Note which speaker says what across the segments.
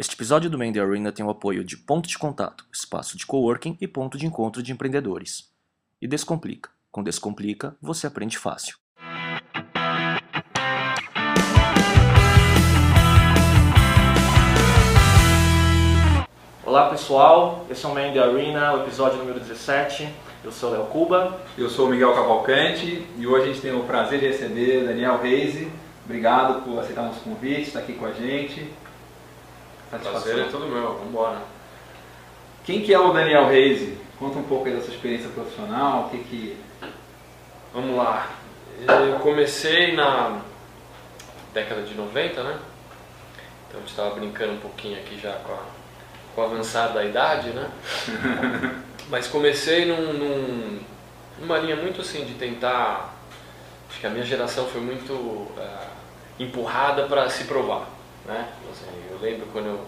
Speaker 1: Este episódio do Mandy Arena tem o apoio de Ponto de Contato, espaço de coworking e ponto de encontro de empreendedores. E Descomplica. Com Descomplica, você aprende fácil. Olá pessoal, esse é o Mandy Arena, o episódio número 17. Eu sou o Léo Cuba.
Speaker 2: Eu sou o Miguel Cavalcante e hoje a gente tem o prazer de receber o Daniel Reise. Obrigado por aceitar nosso convite, estar aqui com a gente.
Speaker 3: Prazer é todo meu, vamos embora.
Speaker 2: Quem que é o Daniel Reise? Conta um pouco aí da sua experiência profissional, o que que...
Speaker 3: Vamos lá. Eu comecei na década de 90, né? Então a gente estava brincando um pouquinho aqui já com a, com a avançada da idade, né? Mas comecei num, num, numa linha muito assim de tentar. Acho que a minha geração foi muito uh, empurrada para se provar. Né? Assim, eu lembro quando eu,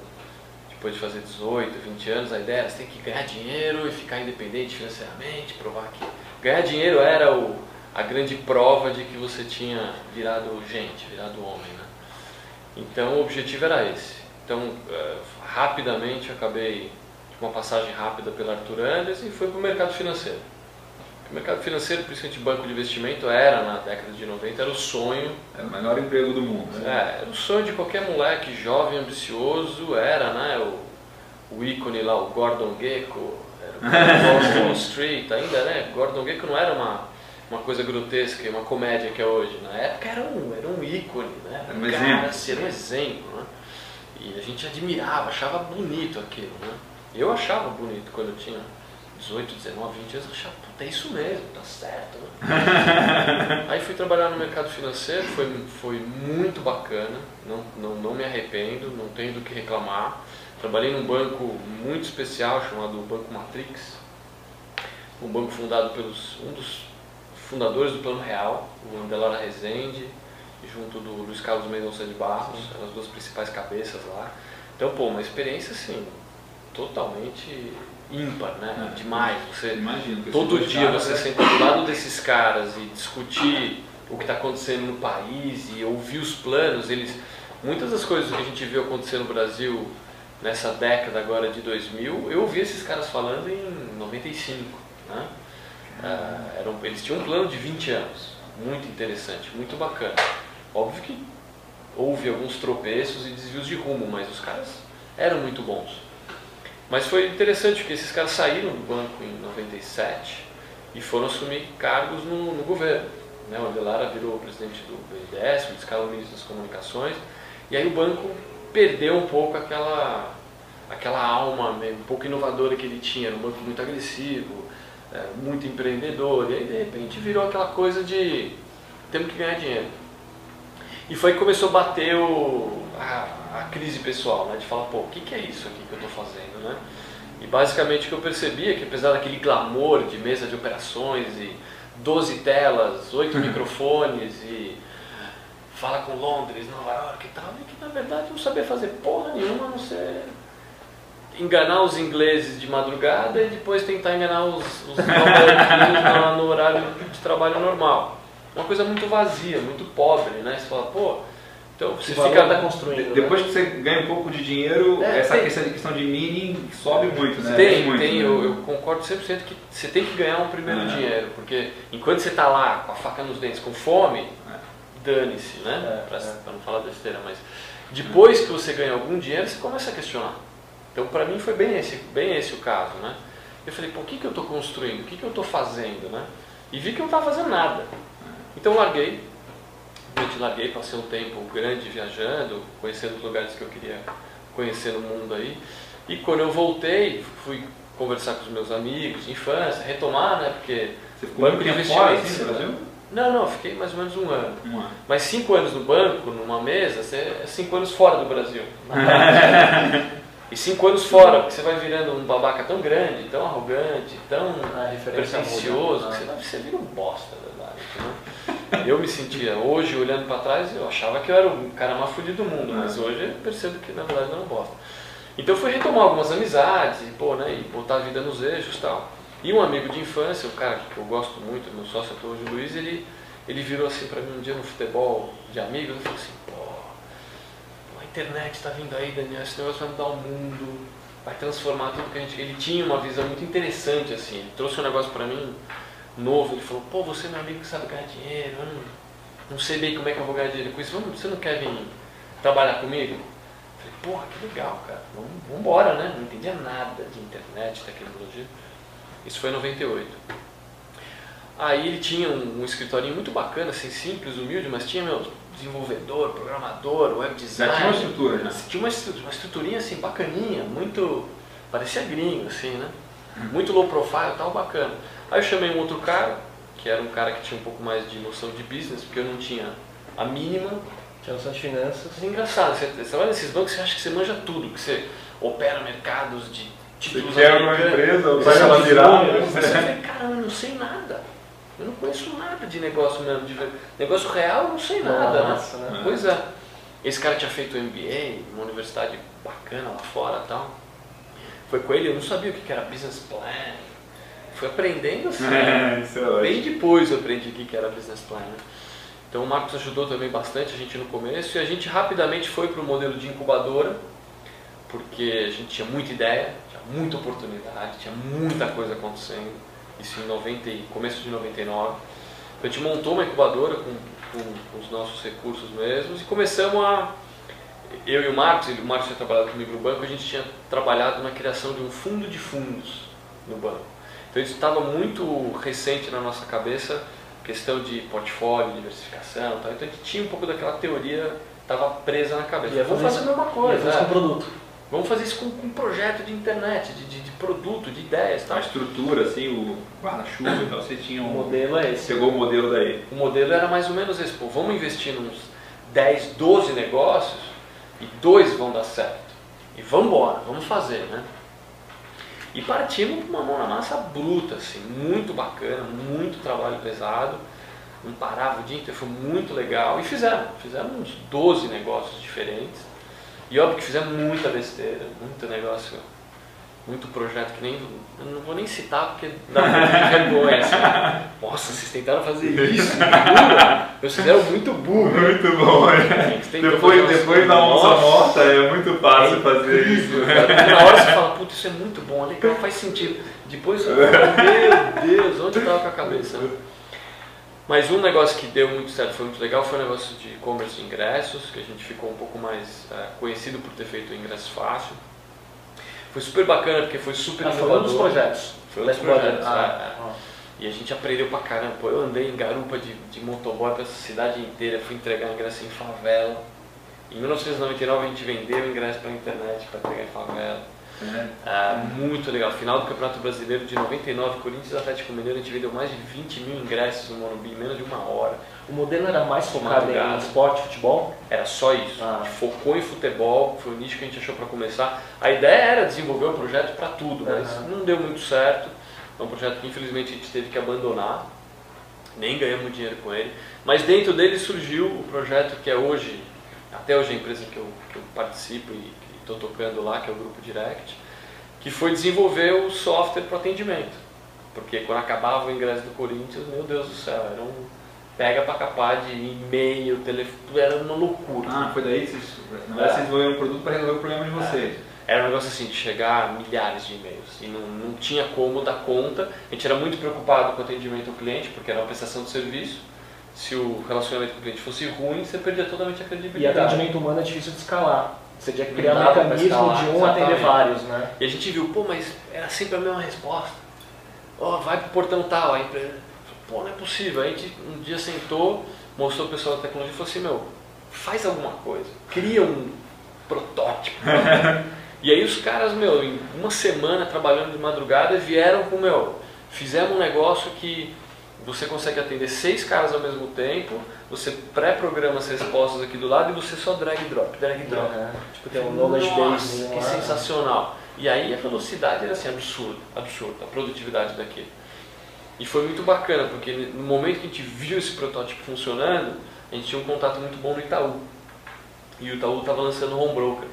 Speaker 3: depois de fazer 18, 20 anos, a ideia era você tem que ganhar dinheiro e ficar independente financeiramente, provar que. Ganhar dinheiro era o, a grande prova de que você tinha virado gente, virado homem. Né? Então o objetivo era esse. Então, uh, rapidamente eu acabei uma passagem rápida pela Arthur Anderson e foi para o mercado financeiro. O mercado financeiro, principalmente banco de investimento, era na década de 90, era o sonho.
Speaker 2: Era o melhor emprego do mundo.
Speaker 3: Né? É, era o sonho de qualquer moleque jovem, ambicioso, era né, o, o ícone lá, o Gordon Gekko, era o Wall Street, ainda, né? Gordon Gekko não era uma, uma coisa grotesca, uma comédia que é hoje. Na época era um, era um ícone, né?
Speaker 2: Era um cara, exemplo.
Speaker 3: Assim, era um exemplo, né? E a gente admirava, achava bonito aquilo, né? Eu achava bonito quando eu tinha 18, 19, 20 anos, eu achava, puta, é isso mesmo, tá certo. Né? Aí fui trabalhar no mercado financeiro, foi, foi muito bacana, não, não, não me arrependo, não tenho do que reclamar. Trabalhei num banco muito especial chamado Banco Matrix, um banco fundado pelos um dos fundadores do Plano Real, o Andelara Rezende, junto do Luiz Carlos Mendonça de Barros, eram as duas principais cabeças lá. Então, pô, uma experiência assim, totalmente ímpar, né? É, Demais. Você,
Speaker 2: imagino,
Speaker 3: todo dia você é... senta do lado desses caras e discutir o que está acontecendo no país e ouvir os planos. Eles, muitas das coisas que a gente viu acontecer no Brasil nessa década agora de 2000, eu ouvi esses caras falando em 95, né? Ah, eram, eles tinham um plano de 20 anos, muito interessante, muito bacana. Óbvio que houve alguns tropeços e desvios de rumo, mas os caras eram muito bons. Mas foi interessante porque esses caras saíram do banco em 97 e foram assumir cargos no, no governo. Né? O Adelara virou presidente do BNDES, o Descalo ministro das comunicações, e aí o banco perdeu um pouco aquela, aquela alma um pouco inovadora que ele tinha, era um banco muito agressivo, é, muito empreendedor, e aí de repente virou aquela coisa de temos que ganhar dinheiro. E foi que começou a bater o, a, a crise pessoal, né? de falar, pô, o que, que é isso aqui que eu estou fazendo? Né? E basicamente o que eu percebi é que apesar daquele glamour de mesa de operações e 12 telas, 8 uhum. microfones e fala com Londres, Nova York e tal, e que na verdade não sabia fazer porra nenhuma a não ser enganar os ingleses de madrugada e depois tentar enganar os, os no horário de trabalho normal. Uma coisa muito vazia, muito pobre, né? Você fala, pô, então você fica
Speaker 2: tá construindo. Né? Depois né? que você ganha um pouco de dinheiro, é, essa, tem, questão de meaning sobe muito, né?
Speaker 3: Tem,
Speaker 2: muito,
Speaker 3: tem.
Speaker 2: Né?
Speaker 3: Eu, eu, concordo 100% que você tem que ganhar um primeiro é. dinheiro, porque enquanto você está lá com a faca nos dentes, com fome, é. dane-se, né? É, Para é. não falar besteira, mas depois que você ganha algum dinheiro, você começa a questionar. Então, para mim foi bem esse, bem esse o caso, né? Eu falei, pô, o que, que eu estou construindo? O que, que eu estou fazendo, né? E vi que eu não estava fazendo nada. Então, larguei, eu te larguei, passei um tempo grande viajando, conhecendo os lugares que eu queria conhecer no mundo aí. E quando eu voltei, fui conversar com os meus amigos de infância, retomar, né? Porque
Speaker 2: Você ficou banco de investimento assim, no Brasil?
Speaker 3: Não, não, fiquei mais ou menos um ano.
Speaker 2: Um ano.
Speaker 3: Mas cinco anos no banco, numa mesa, você é cinco anos fora do Brasil. e cinco anos fora, porque você vai virando um babaca tão grande, tão arrogante, tão ah, pretencioso, que você, você vira um bosta, na verdade. Né? Eu me sentia, hoje olhando para trás, eu achava que eu era o cara mais fudido do mundo, mas hoje eu percebo que na verdade eu não gosto. Então fui retomar algumas amizades, pô, né, e botar a vida nos eixos e tal. E um amigo de infância, o cara que eu gosto muito, meu sócio até hoje, o Luiz, ele, ele virou assim para mim um dia no futebol de amigos e falou assim, pô, internet está vindo aí, Daniel, esse negócio vai mudar o mundo, vai transformar tudo que a gente. Ele tinha uma visão muito interessante, assim. Ele trouxe um negócio para mim novo. Ele falou: pô, você é meu amigo que sabe ganhar dinheiro, eu não, não sei bem como é que eu vou ganhar dinheiro com isso, você não quer vir trabalhar comigo? Eu falei: porra, que legal, cara, vamos, vamos embora, né? Não entendia nada de internet, tecnologia. Isso foi em 98. Aí ele tinha um, um escritório muito bacana, assim, simples, humilde, mas tinha meu desenvolvedor, programador, web design.
Speaker 2: Já tinha uma estrutura, né?
Speaker 3: Tinha uma, uma estruturinha assim, bacaninha, muito. parecia gringo, assim, né? Muito low profile tal, bacana. Aí eu chamei um outro cara, que era um cara que tinha um pouco mais de noção de business, porque eu não tinha a mínima.
Speaker 1: Tinha noção de finanças.
Speaker 3: É engraçado, você, você vai nesses bancos e acha que você manja tudo, que você opera mercados de títulos
Speaker 2: Você quer uma empresa, vai ela virar.
Speaker 3: Você fala, caramba, eu não sei nada. Eu não conheço nada de negócio mesmo. De negócio real, eu não sei nada.
Speaker 1: Nossa,
Speaker 3: né?
Speaker 1: né?
Speaker 3: Pois é. Esse cara tinha feito MBA, uma universidade bacana lá fora e tal. Foi com ele, eu não sabia o que era business plan. Fui aprendendo assim.
Speaker 2: É, isso é
Speaker 3: Bem depois eu aprendi o que era business plan. né? Então o Marcos ajudou também bastante a gente no começo e a gente rapidamente foi para o modelo de incubadora, porque a gente tinha muita ideia, tinha muita oportunidade, tinha muita coisa acontecendo. Isso em 90, e- começo de 99. Então a gente montou uma incubadora com, com, com os nossos recursos mesmos e começamos a. Eu e o Marcos, o Marcos tinha trabalhado comigo no banco, a gente tinha trabalhado na criação de um fundo de fundos no banco. Então isso estava muito recente na nossa cabeça, questão de portfólio, diversificação, tal. então a gente tinha um pouco daquela teoria, estava presa na cabeça.
Speaker 1: Ia
Speaker 3: Vamos
Speaker 1: fazer
Speaker 3: fazer a mesma coisa,
Speaker 1: fazer
Speaker 3: é.
Speaker 1: com produto.
Speaker 3: vamos fazer isso com, com um projeto de internet, de, de, de produto, de ideias.
Speaker 2: A
Speaker 3: Tal.
Speaker 2: estrutura, assim, o guarda-chuva, então você tinha
Speaker 1: O
Speaker 2: um.
Speaker 1: modelo é esse.
Speaker 2: Pegou o modelo daí.
Speaker 3: O modelo era mais ou menos esse, pô, vamos investir nos 10, 12 negócios e dois vão dar certo. E vamos embora, vamos fazer, né? E partimos com uma mão na massa bruta, assim, muito bacana, muito trabalho pesado, não parava o dia inteiro, foi muito legal. E fizemos, fizemos uns 12 negócios diferentes. E óbvio que fizemos muita besteira, muito negócio, muito projeto que nem. Eu não vou nem citar porque dá vergonha. Assim. Nossa, vocês tentaram fazer isso, burro. Vocês fizeram muito burro.
Speaker 2: Muito bom, né?
Speaker 3: tentou
Speaker 2: Depois, depois da onça
Speaker 3: Nossa,
Speaker 2: morta é muito fácil fazer isso.
Speaker 3: Na hora você fala, puta, isso é muito bom, legal, faz sentido. Depois, eu falo, meu Deus, onde eu tava com a cabeça? Mas um negócio que deu muito certo, foi muito legal, foi o negócio de e-commerce de ingressos, que a gente ficou um pouco mais eh, conhecido por ter feito o ingresso fácil. Foi super bacana, porque foi super
Speaker 1: Ah, foi um dos
Speaker 3: inovador.
Speaker 1: projetos.
Speaker 3: Foi um dos projetos,
Speaker 1: incubadora.
Speaker 3: é, é.
Speaker 1: Ah,
Speaker 3: E a gente aprendeu pra caramba. Pô, eu andei em garupa de, de motoboy pra essa cidade inteira, fui entregar ingresso em favela. Em 1999 a gente vendeu ingresso pra internet pra entregar em favela.
Speaker 2: É.
Speaker 3: Ah, muito legal. Final do Campeonato Brasileiro de 99, Corinthians e Atlético Mineiro, a gente vendeu mais de 20 mil ingressos no Morumbi em menos de uma hora.
Speaker 1: O modelo era mais focado em esporte, futebol?
Speaker 3: Era só isso.
Speaker 1: Ah.
Speaker 3: A gente focou em futebol, foi o nicho que a gente achou para começar. A ideia era desenvolver um projeto para tudo, mas
Speaker 1: Aham.
Speaker 3: não deu muito certo. É um projeto que infelizmente a gente teve que abandonar, nem ganhamos dinheiro com ele. Mas dentro dele surgiu o projeto que é hoje, até hoje a empresa que eu, que eu participo e estou tocando lá, que é o Grupo Direct, que foi desenvolver o software para atendimento. Porque quando acabava o ingresso do Corinthians, meu Deus do céu, era um pega para capar de e-mail, telefone, era uma loucura.
Speaker 2: Ah, foi daí que vocês, na verdade, vocês desenvolveram um produto para resolver o problema de vocês.
Speaker 3: Era um negócio assim, de chegar a milhares de e-mails e não, não tinha como dar conta. A gente era muito preocupado com o atendimento ao cliente, porque era uma prestação de serviço. Se o relacionamento com o cliente fosse ruim, você perdia totalmente a
Speaker 1: E
Speaker 3: credibilidade.
Speaker 1: atendimento humano é difícil de escalar. Você tinha que criar um mecanismo de um atender
Speaker 3: exatamente.
Speaker 1: vários, né?
Speaker 3: E a gente viu, pô, mas era sempre a mesma resposta. Ó, vai pro portão tal, a empresa. Pô, não é possível. Aí a gente um dia sentou, mostrou o pessoal da tecnologia e falou assim, meu, faz alguma coisa, cria um protótipo. e aí os caras, meu, em uma semana trabalhando de madrugada, vieram com, meu, fizemos um negócio que você consegue atender seis caras ao mesmo tempo, você pré-programa as respostas aqui do lado e você só drag drop, drag drop.
Speaker 1: Uhum. Tipo, tem um knowledge base.
Speaker 3: que
Speaker 1: lá.
Speaker 3: sensacional. E aí a velocidade era assim, absurda, absurda, a produtividade daquilo. E foi muito bacana, porque no momento que a gente viu esse protótipo funcionando, a gente tinha um contato muito bom no Itaú. E o Itaú estava lançando o Home Broker.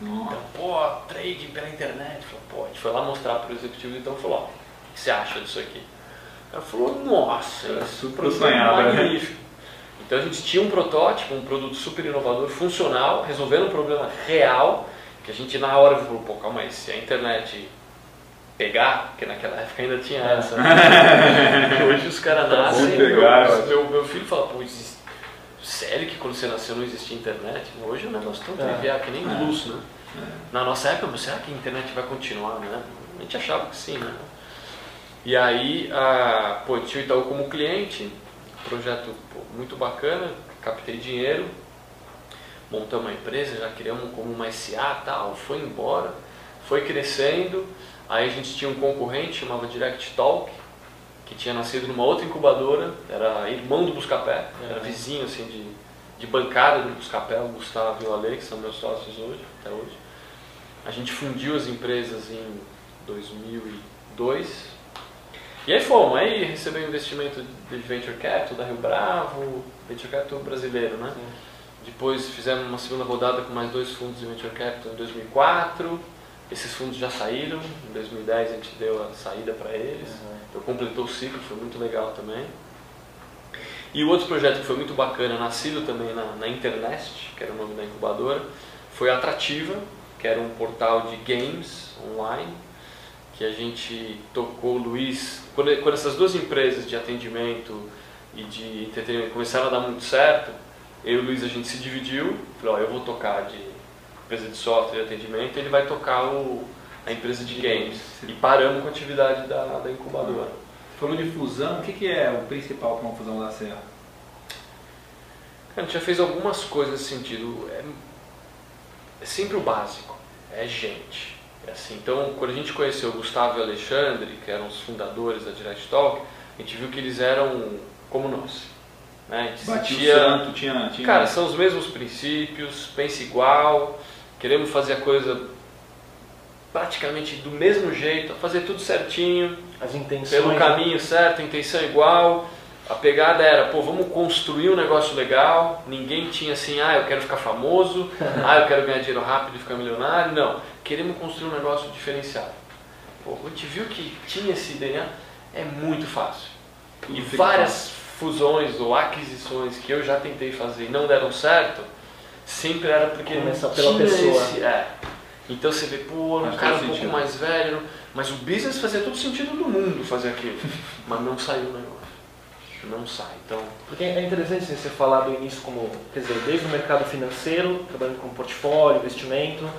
Speaker 3: Então, pô, trade pela internet. Falou, pô, a gente foi lá mostrar para o executivo do Itaú e falou, ó, o que você acha disso aqui? O cara falou, nossa,
Speaker 2: Era
Speaker 3: isso
Speaker 2: super sonhado, né?
Speaker 3: Então a gente tinha um protótipo, um produto super inovador, funcional, resolvendo um problema real, que a gente na hora falou, pô, calma aí, se a internet pegar, porque naquela época ainda tinha essa, né? hoje os caras nascem, meu, meu, meu, filho fala, pô, existe, sério que quando você nasceu não existia internet? Hoje é um negócio tão é. trivial, que nem é. luz, né? É. Na nossa época, será que a internet vai continuar, né? A gente achava que sim, né? E aí, a, pô, tinha o Itaú como cliente, projeto pô, muito bacana, captei dinheiro, montamos uma empresa, já criamos como uma SA tal, foi embora, foi crescendo, aí a gente tinha um concorrente, chamava Direct Talk, que tinha nascido numa outra incubadora, era irmão do Buscapé, era uhum. vizinho assim de, de bancada do Buscapé, o Gustavo e o Ale, que são meus sócios hoje, até hoje. A gente fundiu as empresas em 2002, e aí fomos, aí recebeu investimento de Venture Capital da Rio Bravo, Venture Capital brasileiro, né? Sim. Depois fizemos uma segunda rodada com mais dois fundos de Venture Capital em 2004. Esses fundos já saíram, em 2010 a gente deu a saída para eles. Uhum. Então completou o ciclo, foi muito legal também. E o outro projeto que foi muito bacana, nascido também na, na Internest, que era o nome da incubadora, foi a Atrativa, que era um portal de games online que a gente tocou, Luiz, quando, quando essas duas empresas de atendimento e de entretenimento começaram a dar muito certo, eu e o Luiz a gente se dividiu, falou, ó, eu vou tocar de empresa de software e atendimento, ele vai tocar o, a empresa de games. E paramos com a atividade da, da incubadora.
Speaker 2: Falou de fusão, o que, que é o principal para uma fusão da Serra?
Speaker 3: A gente já fez algumas coisas nesse sentido. É, é sempre o básico, é gente. É assim, então, quando a gente conheceu o Gustavo e o Alexandre, que eram os fundadores da Direct Talk, a gente viu que eles eram como nós. Né?
Speaker 2: A gente sentia, santo, tinha, tinha...
Speaker 3: Cara, são os mesmos princípios, pensa igual, queremos fazer a coisa praticamente do mesmo jeito, fazer tudo certinho,
Speaker 1: as intenções,
Speaker 3: pelo caminho certo, a intenção igual. A pegada era, pô, vamos construir um negócio legal. Ninguém tinha assim, ah, eu quero ficar famoso, ah, eu quero ganhar dinheiro rápido e ficar milionário. Não, queremos construir um negócio diferenciado. Pô, a gente viu que tinha esse DNA, é muito fácil. e várias fácil. fusões ou aquisições que eu já tentei fazer e não deram certo, sempre era porque
Speaker 1: Começa pela pessoa.
Speaker 3: Esse, é. Então você vê, pô, um cara um pouco sentido. mais velho, mas o business fazia todo sentido do mundo fazer aquilo, mas não saiu o negócio não sai. Então,
Speaker 1: porque é interessante você falar do início como, quer dizer, desde o mercado financeiro, trabalhando com portfólio, investimento,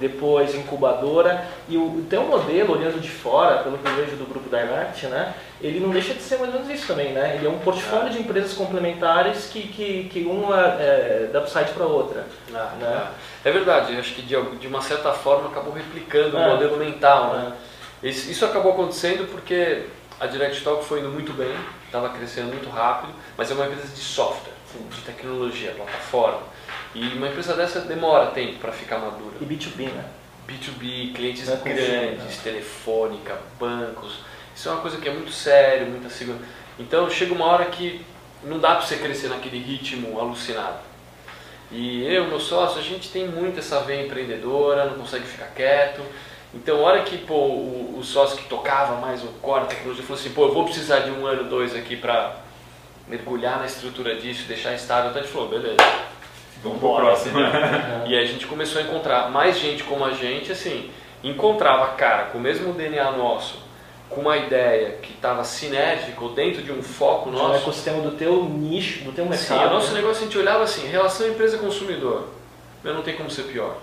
Speaker 1: depois incubadora e o, o teu modelo olhando de fora, pelo que eu vejo do grupo Direct, né, ele não deixa de ser mais ou menos isso também, né? Ele é um portfólio é. de empresas complementares que, que, que uma é, dá upside para outra.
Speaker 3: Ah, né? É verdade, acho que de, de uma certa forma acabou replicando é. o modelo mental, né? É. Isso, isso acabou acontecendo porque a Direct Talk foi indo muito bem, estava crescendo muito rápido, mas é uma empresa de software, de tecnologia, plataforma. E uma empresa dessa demora tempo para ficar madura.
Speaker 1: E B2B, né?
Speaker 3: B2B, clientes é grandes, né? telefônica, bancos. Isso é uma coisa que é muito sério, muita segurança. Então chega uma hora que não dá para você crescer naquele ritmo alucinado. E eu, meu sócio, a gente tem muito essa veia empreendedora, não consegue ficar quieto. Então, a hora que pô, o, o sócio que tocava mais o core, tecnologia, falou assim: pô, eu vou precisar de um ano, dois aqui para mergulhar na estrutura disso, deixar estável, então a gente falou: beleza.
Speaker 2: Vamos pro próximo.
Speaker 3: e aí a gente começou a encontrar mais gente como a gente, assim, encontrava cara com o mesmo DNA nosso, com uma ideia que estava sinérgico dentro de um foco nosso.
Speaker 1: No ecossistema do teu nicho, do teu mercado.
Speaker 3: Sim, o nosso né? negócio a gente olhava assim, relação empresa-consumidor. Meu, não tem como ser pior.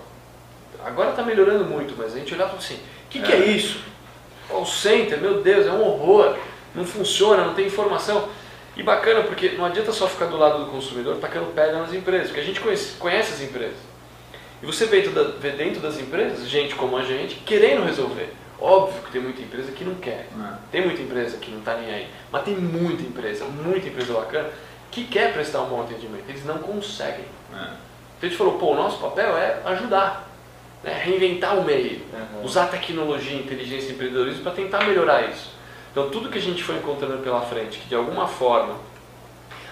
Speaker 3: Agora está melhorando muito, mas a gente olhava assim, o que, que é. é isso? Call center, meu Deus, é um horror, não funciona, não tem informação. E bacana, porque não adianta só ficar do lado do consumidor tacando pedra nas empresas, porque a gente conhece, conhece as empresas. E você vê, dentro das empresas gente como a gente querendo resolver. Óbvio que tem muita empresa que não quer. É. Tem muita empresa que não está nem aí. Mas tem muita empresa, muita empresa bacana, que quer prestar um bom atendimento. Eles não conseguem. É. Então a gente falou, pô, o nosso papel é ajudar né, reinventar o meio, uhum. usar tecnologia, inteligência e empreendedorismo para tentar melhorar isso. Então, tudo que a gente foi encontrando pela frente, que de alguma forma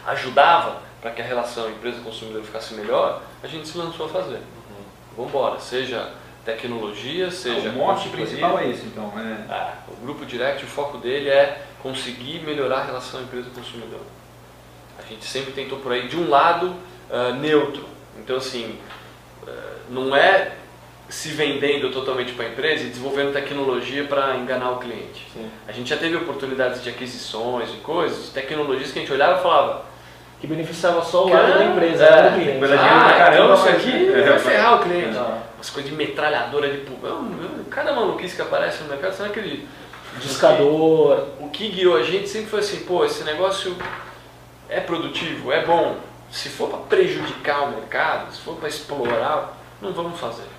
Speaker 3: ajudava para que a relação empresa-consumidor ficasse melhor, a gente se lançou a fazer. Uhum. Vamos embora, seja tecnologia, seja.
Speaker 2: O mote principal é isso, então. É...
Speaker 3: é... o grupo Direct, o foco dele é conseguir melhorar a relação empresa-consumidor. A gente sempre tentou por aí de um lado uh, neutro. Então, assim, uh, não é se vendendo totalmente para a empresa e desenvolvendo tecnologia para enganar o cliente.
Speaker 1: Sim.
Speaker 3: A gente já teve oportunidades de aquisições e coisas, tecnologias que a gente olhava e falava,
Speaker 1: Que beneficiava só o lado da empresa,
Speaker 3: é,
Speaker 1: não o cliente.
Speaker 3: ah,
Speaker 2: caramba,
Speaker 3: então isso aqui
Speaker 2: é,
Speaker 3: vai ferrar o cliente. Umas coisas de metralhadora de pulmão, cada maluquice que aparece no mercado, você não acredita.
Speaker 1: Discador.
Speaker 3: O que guiou a gente sempre foi assim, pô, esse negócio é produtivo, é bom. Se for para prejudicar o mercado, se for para explorar, não vamos fazer.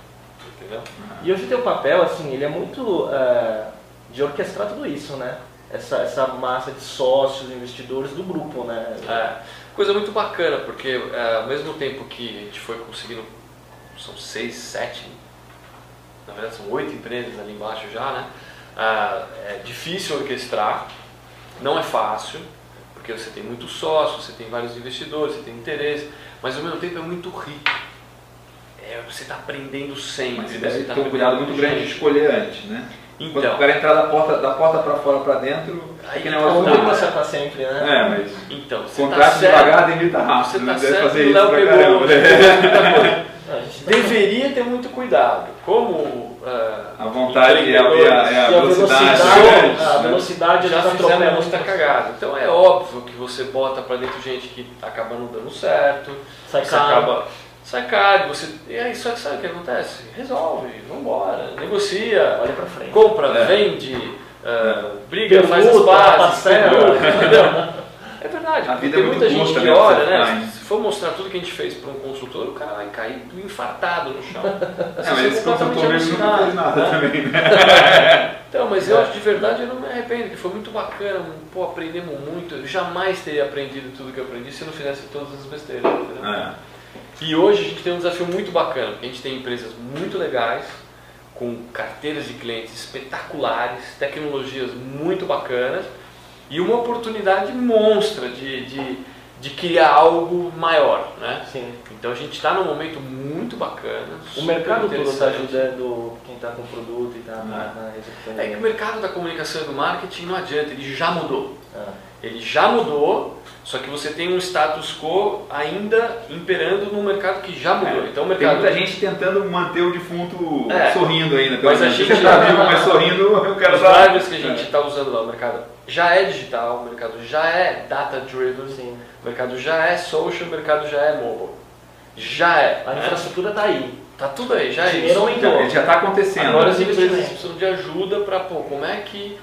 Speaker 3: Entendeu?
Speaker 1: E hoje o teu papel, assim, ele é muito é, de orquestrar tudo isso, né? Essa, essa massa de sócios, investidores do grupo, né?
Speaker 3: É, coisa muito bacana, porque é, ao mesmo tempo que a gente foi conseguindo, são seis, sete, na verdade são oito empresas ali embaixo já, né? Ah, é difícil orquestrar, não é fácil, porque você tem muitos sócios, você tem vários investidores, você tem interesse, mas ao mesmo tempo é muito rico. É, você está aprendendo sempre.
Speaker 2: Mas você
Speaker 3: você
Speaker 2: deve
Speaker 3: tá
Speaker 2: ter um cuidado muito grande de escolher antes, né? Quando o
Speaker 3: Então,
Speaker 2: cara entrar da porta, da porta para fora para dentro,
Speaker 3: Aí
Speaker 2: que
Speaker 3: tá
Speaker 2: negócio
Speaker 1: tem
Speaker 2: não.
Speaker 1: que acertar sempre, né?
Speaker 2: É, mas
Speaker 3: então você
Speaker 2: contrato
Speaker 3: tá
Speaker 2: devagar, demita
Speaker 3: você
Speaker 2: rápido,
Speaker 3: tá
Speaker 2: né? Deve
Speaker 3: certo,
Speaker 2: fazer isso
Speaker 3: Léo
Speaker 2: pra
Speaker 3: pegou,
Speaker 2: caramba. né?
Speaker 1: tá-
Speaker 3: Deveria ter muito cuidado. Como ah,
Speaker 2: A vontade é a, é a, é
Speaker 1: E a
Speaker 2: velocidade.
Speaker 1: velocidade,
Speaker 2: né?
Speaker 1: a velocidade
Speaker 3: já
Speaker 1: já
Speaker 3: fizemos
Speaker 1: atropela
Speaker 3: muita cagada. Então é óbvio que você bota pra dentro gente que acaba não dando certo,
Speaker 1: Sai
Speaker 3: você
Speaker 1: caro.
Speaker 3: acaba sai caro, você e aí só que sabe o que acontece? Resolve, vambora, negocia,
Speaker 1: Olha pra frente.
Speaker 3: compra,
Speaker 2: É.
Speaker 3: vende, ah, briga, faz as
Speaker 1: permuta,
Speaker 3: entendeu? É verdade,
Speaker 2: A
Speaker 3: porque
Speaker 2: vida é
Speaker 3: tem
Speaker 2: muito
Speaker 3: muita gente que
Speaker 2: né,
Speaker 3: olha, né?
Speaker 2: faz.
Speaker 3: Se for mostrar tudo que a gente fez para um consultor, o cara vai cair infartado no chão.
Speaker 2: É, mas esse consultor mesmo nunca fez nada
Speaker 3: né?
Speaker 2: também, né?
Speaker 3: Então, mas eu de verdade eu não me arrependo, que foi muito bacana, pô, aprendemos muito. Eu jamais teria aprendido tudo que eu aprendi se eu não fizesse todas as besteiras. entendeu?
Speaker 2: É.
Speaker 3: E hoje a gente tem um desafio muito bacana, porque a gente tem empresas muito legais, com carteiras de clientes espetaculares, tecnologias muito bacanas e uma oportunidade monstra de, de, de criar algo maior. Né?
Speaker 1: Sim.
Speaker 3: Então a gente está num momento muito bacana.
Speaker 1: O mercado todo está ajudando quem está com o produto e está na, na executando.
Speaker 3: É que o mercado da comunicação e do marketing não adianta, ele já mudou.
Speaker 1: Ah,
Speaker 3: Ele já mudou, só que você tem um status quo ainda imperando num mercado que já mudou.
Speaker 2: É.
Speaker 3: Então o
Speaker 2: Tem
Speaker 3: mercado.
Speaker 2: muita gente tentando manter o defunto
Speaker 3: É.
Speaker 2: sorrindo ainda.
Speaker 3: Mas a gente-
Speaker 2: tá vivo, mas sorrindo, o cara
Speaker 3: Os
Speaker 2: tá...
Speaker 3: drivers que a gente está usando lá, o mercado já é digital, o mercado já é data driven,
Speaker 1: sim.
Speaker 3: o mercado já é social, o mercado já é mobile. Já é.
Speaker 1: A
Speaker 3: né?
Speaker 1: infraestrutura está aí.
Speaker 3: Tá tudo aí, já é isso.
Speaker 2: Ele já está acontecendo.
Speaker 3: Agora as empresas precisam de ajuda para, pô, como é que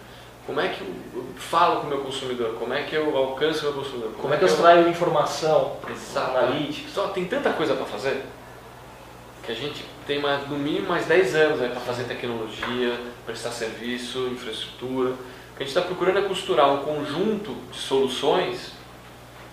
Speaker 3: como é que eu falo com o meu consumidor? Como é que eu alcanço o meu consumidor?
Speaker 1: Como é que eu extraio informação?
Speaker 3: Exato.
Speaker 1: Analytics.
Speaker 3: Só tem tanta coisa para fazer que a gente tem mais, no mínimo mais 10 anos para fazer tecnologia, prestar serviço, infraestrutura. O que a gente está procurando é costurar um conjunto de soluções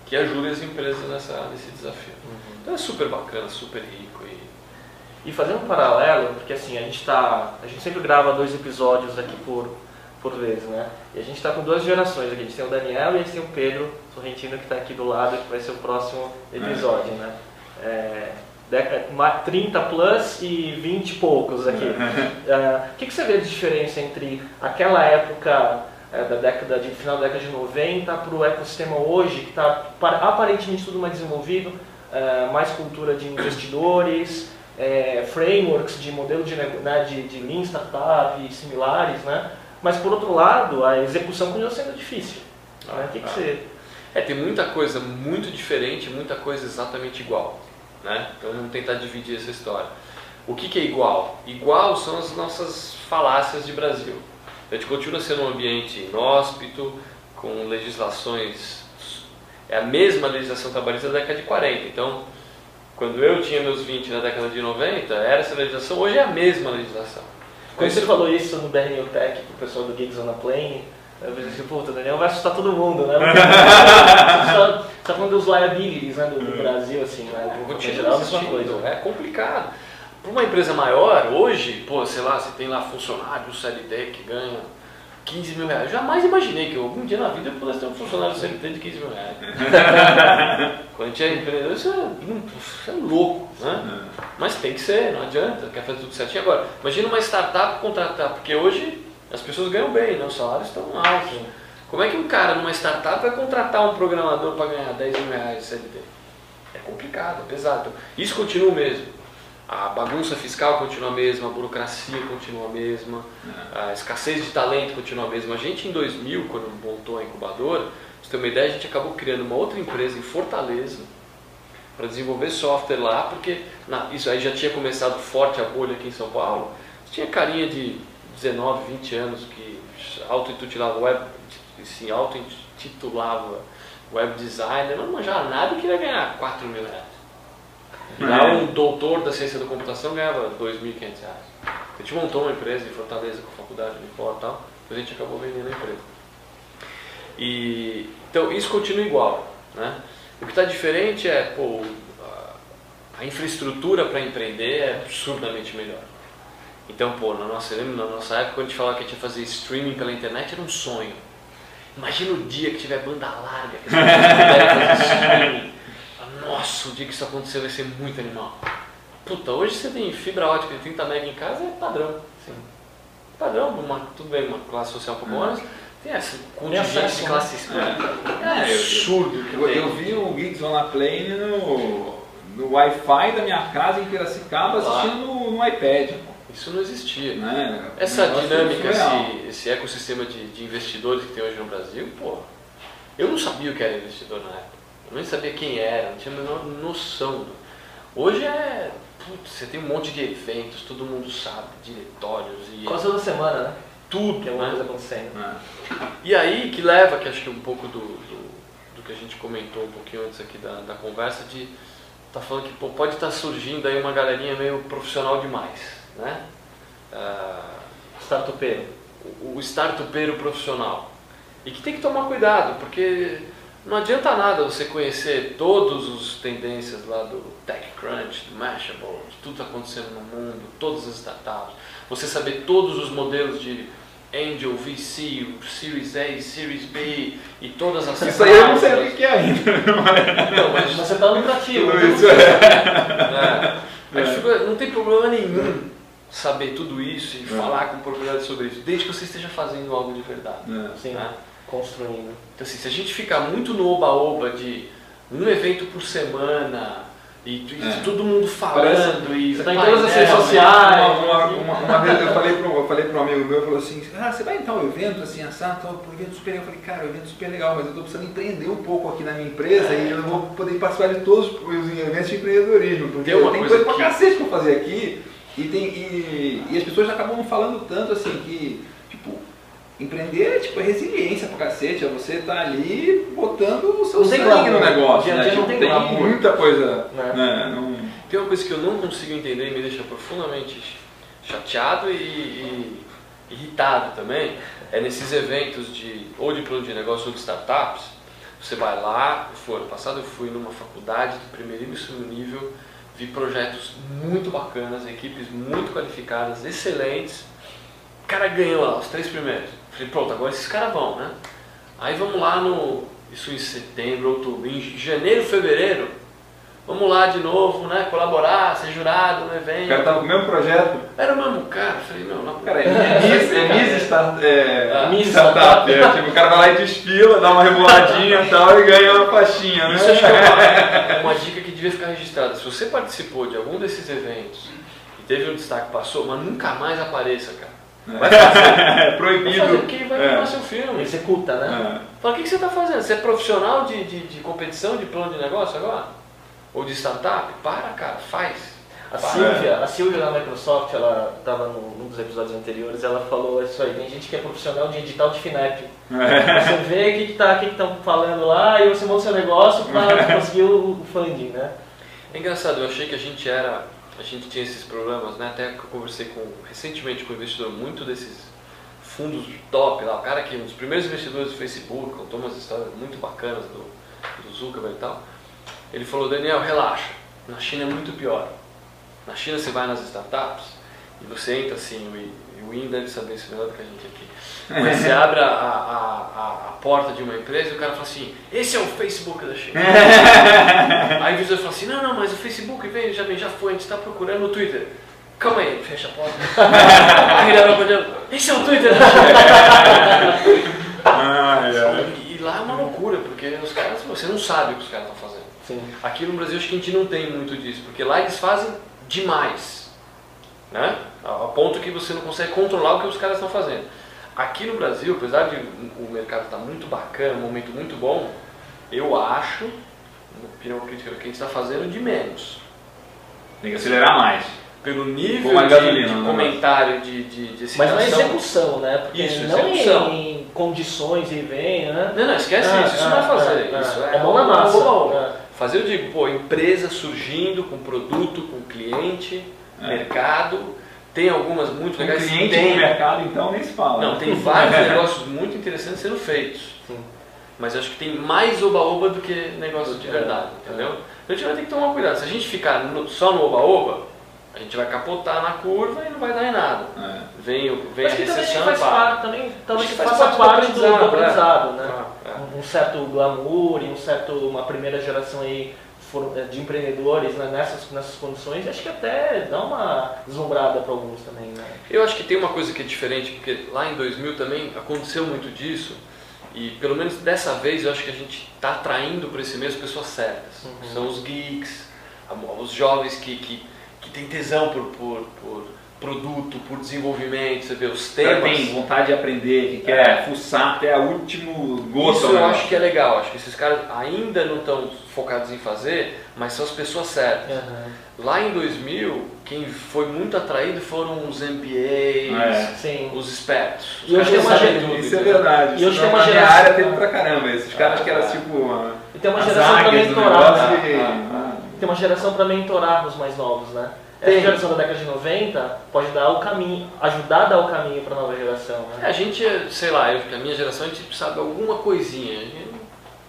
Speaker 3: que ajudem as empresas nessa, nesse desafio. Então é super bacana, super rico e
Speaker 1: E fazendo um paralelo, porque assim, a gente tá. A gente sempre grava dois episódios aqui por, por vez, né? E a gente está com duas gerações aqui. A gente tem o Daniel e a gente tem o Pedro Sorrentino que está aqui do lado, que vai ser o próximo episódio, né? É, década- ma- 30 plus e 20 e poucos aqui. É, O que, que você vê de diferença entre aquela época é, da década de final da década de 90 para o ecossistema hoje, que está aparentemente tudo mais desenvolvido, é, mais cultura de investidores, é, frameworks de modelo de, né, de, de Lean Startup e similares, né? Mas por outro lado, a execução continua sendo difícil. né? O que,
Speaker 3: Ah. É, tem muita coisa muito diferente, muita coisa exatamente igual. Né? Então vamos tentar dividir essa história. O que, que é igual? Igual são as nossas falácias de Brasil. A gente continua sendo um ambiente inóspito, com legislações. É a mesma legislação trabalhista da década de 40. Então, quando eu tinha meus 20 na década de 90, era essa legislação, hoje é a mesma legislação.
Speaker 1: Quando você falou isso no BRNU Tech, com o pessoal do Gigs on a Plane, eu pensei assim, puta, o Daniel vai assustar todo mundo, né? Você tá falando dos liabilities né, do, do Brasil, assim, né?
Speaker 3: Continua
Speaker 1: geral, a mesma
Speaker 3: existindo,
Speaker 1: coisa.
Speaker 3: É complicado. Para uma empresa maior, hoje, pô, sei lá, você tem lá funcionário CLT que ganha 15 mil reais. Eu jamais imaginei que algum dia na vida eu pudesse ter um funcionário CLT de 15 mil reais. Quando a gente é empreendedor, isso é, isso é louco, né? Mas tem que ser, não adianta, quer fazer tudo certinho. Agora, imagina uma startup contratar, porque hoje as pessoas ganham bem, né? os salários estão altos. Como é que um cara numa startup vai contratar um programador para ganhar 10 mil reais de CLT? É complicado, é pesado. Então, isso continua o mesmo. A bagunça fiscal continua a mesma, a burocracia continua a mesma, a escassez de talento continua a mesma. A gente em 2000, quando montou a incubadora, pra você ter uma ideia, a gente acabou criando uma outra empresa em Fortaleza para desenvolver software lá, porque na- isso aí já tinha começado forte a bolha aqui em São Paulo. Tinha carinha de 19, 20 anos que auto-intitulava web, sim, auto-intitulava web designer, não manjava nada e queria ganhar 4 mil reais. Lá
Speaker 2: É.
Speaker 3: um doutor da ciência da computação ganhava 2.500 reais. A gente montou uma empresa em Fortaleza com a faculdade de fora e tal, depois a gente acabou vendendo a empresa. E, então isso continua igual. Né? O que está diferente é, pô, a, infraestrutura para empreender é absurdamente melhor. Então, pô, na nossa, na nossa época, quando a gente falava que a gente ia fazer streaming pela internet, era um sonho. Imagina o dia que tiver banda larga, que as pessoas fazer streaming. Nossa, o dia que isso acontecer vai ser muito animal. Puta, hoje você tem fibra ótica de 30 MB em casa, é padrão. Assim. Padrão, uma, tudo bem, uma classe social um pouco mais, tem essa contingente
Speaker 1: acesso,
Speaker 3: de
Speaker 1: né?
Speaker 3: classe
Speaker 2: É.
Speaker 3: É
Speaker 2: eu-
Speaker 3: absurdo
Speaker 2: Eu,
Speaker 3: tem.
Speaker 2: eu vi o Geeks on a Plane no, no Wi-Fi da minha casa em Piracicaba assistindo no, no iPad.
Speaker 3: Isso não existia.
Speaker 2: Né?
Speaker 3: Essa dinâmica, esse, esse ecossistema de, de investidores que tem hoje no Brasil, pô, eu não sabia o que era investidor na época. Eu nem sabia quem era, não tinha a menor noção. Hoje é. Putz, você tem um monte de eventos, todo mundo sabe, diretórios e
Speaker 1: Quase toda semana, né?
Speaker 3: tudo.
Speaker 1: Que é uma
Speaker 3: né?
Speaker 1: coisa acontecendo.
Speaker 2: É.
Speaker 3: E aí que leva, que acho que um pouco do, do, do que a gente comentou um pouquinho antes aqui da, da conversa, de tá falando que pô, pode estar surgindo aí uma galerinha meio profissional demais, né? Ah,
Speaker 1: Startupeiro.
Speaker 3: o, o startupeiro profissional. E que tem que tomar cuidado, porque não adianta nada você conhecer todos os tendências lá do TechCrunch, do Mashable, de tudo que está acontecendo no mundo, todas as startups, você saber todos os modelos de Angel, VC, Series A, Series B e todas as
Speaker 2: Isso aí eu não sei o que é ainda.
Speaker 3: Não, mas
Speaker 1: você tá lucrativo.
Speaker 2: Tudo isso é.
Speaker 3: é. Dificuldade- não tem problema nenhum saber tudo isso e falar com propriedade sobre isso, desde que você esteja fazendo algo de verdade.
Speaker 2: É.
Speaker 1: Sim,
Speaker 3: né?
Speaker 1: Construindo.
Speaker 3: Então, assim, se a gente ficar muito no oba-oba de um evento por semana e, e
Speaker 2: É.
Speaker 3: todo mundo falando e
Speaker 1: Você tá em todas as redes
Speaker 3: né?
Speaker 1: sociais.
Speaker 2: Uma, uma, uma, vez eu falei para um, eu falei pra um amigo meu, falou assim, ah, você vai em tal evento, assim, assado, tal, um evento super legal. Eu falei, cara, o evento é super legal, mas eu estou precisando empreender um pouco aqui na minha empresa e eu não vou poder participar de todos os eventos de empreendedorismo, porque
Speaker 3: Tem
Speaker 2: tem
Speaker 3: coisa
Speaker 2: coisa pra cacete pra fazer aqui e, tem, e, e as pessoas acabam falando tanto assim que, empreender é, tipo, é resiliência pra cacete, é você estar ali botando o seu
Speaker 1: tem
Speaker 2: sangue no
Speaker 1: glamour.
Speaker 2: negócio,
Speaker 1: Dia a
Speaker 2: né?
Speaker 1: dia não
Speaker 2: Tipo,
Speaker 1: tem glamour.
Speaker 2: muita coisa,
Speaker 1: É.
Speaker 2: né? Não...
Speaker 3: Tem uma coisa que eu não consigo entender e me deixa profundamente chateado e, e irritado também, é nesses eventos de ou de plano de negócio ou de startups, você vai lá, foi ano passado eu fui numa faculdade de primeiríssimo nível, vi projetos muito bacanas, equipes muito qualificadas, excelentes, o cara ganhou lá os três primeiros. Falei, pronto, agora esses caras vão, né? Aí vamos lá no. Isso em setembro, outubro, em janeiro, fevereiro. Vamos lá de novo, né? Colaborar, ser jurado no
Speaker 2: O
Speaker 3: evento.
Speaker 2: cara tava com o mesmo projeto,
Speaker 3: Era o mesmo cara. Falei, meu, não.
Speaker 2: Cara, é Miss, é Miss Start- é,
Speaker 3: Ah,
Speaker 1: Miss
Speaker 2: Startup. É, tipo, o cara vai lá e desfila, dá uma reboladinha e tal e ganha uma faixinha, né?
Speaker 3: Isso acho que é uma, uma dica que devia ficar registrada. Se você participou de algum desses eventos e teve um destaque, passou, mas nunca mais apareça, cara. Vai fazer,
Speaker 2: É
Speaker 3: vai
Speaker 2: proibido.
Speaker 3: fazer porque vai
Speaker 2: É.
Speaker 3: filmar seu filme.
Speaker 1: Executa, né?
Speaker 2: É.
Speaker 3: Fala, o que, que você está fazendo? Você é profissional de, de, de competição, de plano de negócio agora? Ou de startup? Para, cara, faz.
Speaker 1: A. Silvia, a Silvia da Microsoft, ela estava num dos episódios anteriores, ela falou isso aí, tem gente que é profissional de edital de FINEP.
Speaker 2: É.
Speaker 1: Você vê o que está que estão falando lá e você monta seu negócio para conseguir o, o funding, né?
Speaker 3: É engraçado, eu achei que a gente era, a gente tinha esses problemas, né? Até que eu conversei com, recentemente com um investidor muito desses fundos top lá, o cara que um dos primeiros investidores do Facebook, contou umas histórias muito bacanas do, do Zuckerberg e tal. Ele falou, Daniel, relaxa, na China é muito pior. Na China você vai nas startups e você entra assim, o O Ian deve saber isso melhor do que a gente aqui. Mas você abre a, a, a, a porta de uma empresa e o cara fala assim, esse é o Facebook da China. Aí o visor fala assim, não, não, mas o Facebook vem, já vem, já foi, a gente está procurando o Twitter. Calma aí, fecha a porta. Aí ele dentro, esse é o Twitter da China.
Speaker 2: Ai, ai.
Speaker 3: loucura, porque os caras, você não sabe o que os caras estão fazendo.
Speaker 1: Sim.
Speaker 3: Aqui no Brasil acho que a gente não tem muito disso, porque lá eles fazem demais, né? A ponto que você não consegue controlar o que os caras estão fazendo. Aqui no Brasil, apesar de o mercado estar muito bacana, um momento muito bom, eu acho, na opinião crítica, que a gente está fazendo de menos.
Speaker 2: Tem que acelerar mais.
Speaker 3: Pelo nível
Speaker 2: mais
Speaker 3: de,
Speaker 2: gasolina,
Speaker 3: de
Speaker 2: né?
Speaker 3: comentário, de, de, de
Speaker 1: Mas na
Speaker 3: excitação.
Speaker 1: execução, né? Porque
Speaker 3: Isso,
Speaker 1: não
Speaker 3: execução.
Speaker 1: em condições e vem, né?
Speaker 3: Não, não, esquece
Speaker 1: Ah,
Speaker 3: isso, isso
Speaker 1: ah,
Speaker 3: não é fazer.
Speaker 1: ah,
Speaker 3: isso
Speaker 1: ah.
Speaker 3: é,
Speaker 1: É mão na massa. Ah.
Speaker 3: Fazer, eu digo, pô, empresa surgindo com produto, com cliente,
Speaker 2: É.
Speaker 3: mercado. Tem algumas muito
Speaker 2: Com
Speaker 3: legais.
Speaker 2: cliente
Speaker 3: tem,
Speaker 2: no mercado, então nem se fala.
Speaker 3: Não,
Speaker 2: né?
Speaker 3: tem vários negócios muito interessantes sendo feitos.
Speaker 1: Sim.
Speaker 3: Mas eu acho que tem mais oba-oba do que negócio de
Speaker 1: É,
Speaker 3: verdade,
Speaker 1: é.
Speaker 3: entendeu? Então a gente vai ter que tomar cuidado. Se a gente ficar no- só no oba-oba, a gente vai capotar na curva e não vai dar em nada.
Speaker 2: É.
Speaker 3: Vem, vem a
Speaker 1: Mas
Speaker 3: recessão
Speaker 1: faz
Speaker 3: e
Speaker 1: parte, também, também faz,
Speaker 3: faz parte do
Speaker 1: do, do
Speaker 3: aprendizado, é.
Speaker 1: né?
Speaker 3: É, é.
Speaker 1: Um, um certo glamour e um certo, uma primeira geração aí de empreendedores né, nessas, nessas condições, acho que até dá uma deslumbrada para alguns também, né?
Speaker 3: Eu acho que tem uma coisa que é diferente, porque lá em 2000 também aconteceu muito disso, e pelo menos dessa vez eu acho que a gente está atraindo para esse mesmo pessoas certas.
Speaker 1: Uhum.
Speaker 3: São os geeks, os jovens que, que, que têm tesão por, por, por produto, por desenvolvimento, você vê os temas.
Speaker 2: tem vontade de aprender, que quer fuçar até o último gosto.
Speaker 3: Isso eu
Speaker 2: negócio.
Speaker 3: acho que é legal, acho que esses caras ainda não estão focados em fazer, mas são as pessoas certas. Lá em 2000, quem foi muito atraído foram os MBAs,
Speaker 2: É.
Speaker 3: Os espertos. Os
Speaker 1: E hoje
Speaker 3: caras
Speaker 1: tem uma
Speaker 3: sabem
Speaker 1: gera-
Speaker 3: tudo,
Speaker 2: Isso é verdade.
Speaker 1: E hoje tem uma
Speaker 2: na minha
Speaker 1: geração-
Speaker 2: área teve pra caramba. Esses caras que eram
Speaker 3: Ah,
Speaker 2: tipo. ah,
Speaker 1: E tem uma geração
Speaker 2: do
Speaker 1: mentorar, né?
Speaker 2: e-
Speaker 3: Ah,
Speaker 1: Tem uma geração para mentorar os mais novos, né? Essa
Speaker 3: Tem.
Speaker 1: geração da década de 90 pode dar o caminho, ajudar a dar o caminho para a nova geração,
Speaker 3: É,
Speaker 1: né?
Speaker 3: a gente, sei lá, eu, a minha geração, a gente sabe alguma coisinha,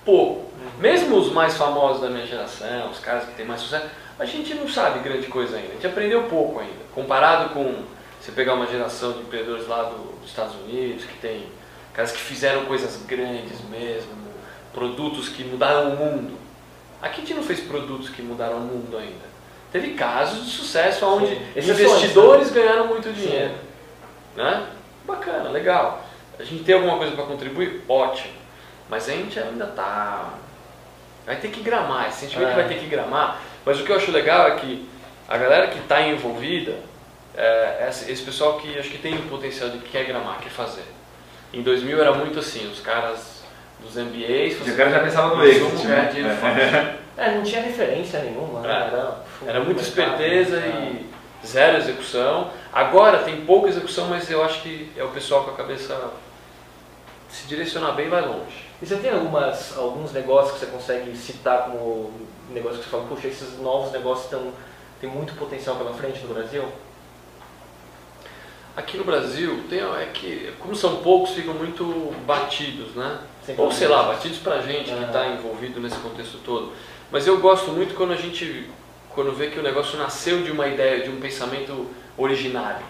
Speaker 3: pouco. Mesmo os mais famosos da minha geração, os caras que têm mais sucesso, a gente não sabe grande coisa ainda. A gente aprendeu pouco ainda. Comparado com você pegar uma geração de empreendedores lá do- dos Estados Unidos, que tem caras que fizeram coisas grandes mesmo, produtos que mudaram o mundo. Aqui a gente não fez produtos que mudaram o mundo ainda. Teve casos de sucesso onde.
Speaker 1: Exceções,
Speaker 3: investidores ganharam muito dinheiro. Né? Bacana, legal. A gente tem alguma coisa para contribuir? Ótimo. Mas a gente ainda tá. Vai ter que gramar, esse sentimento
Speaker 1: É.
Speaker 3: vai ter que gramar. Mas o que eu acho legal é que a galera que está envolvida, é, esse, esse pessoal que acho que tem o potencial de que quer gramar, quer fazer. Em 2000 era muito assim, os caras dos MBAs.
Speaker 2: O cara já pensava no exit. né? É.
Speaker 1: É, não tinha referência nenhuma, né?
Speaker 3: É.
Speaker 1: Era,
Speaker 3: Era muita esperteza
Speaker 1: né?
Speaker 3: e zero execução. Agora tem pouca execução, mas eu acho que é o pessoal com a cabeça se direcionar bem vai longe.
Speaker 1: E você tem algumas, alguns negócios que você consegue citar como negócios que você fala, puxa, esses novos negócios tão, têm muito potencial pela frente no Brasil?
Speaker 3: Aqui no Brasil tem é que como são poucos ficam muito batidos, né?
Speaker 1: Sem
Speaker 3: Ou sei lá, batidos pra gente que está envolvido nesse contexto todo. Mas eu gosto muito quando a gente quando vê que o negócio nasceu de uma ideia, de um pensamento originário.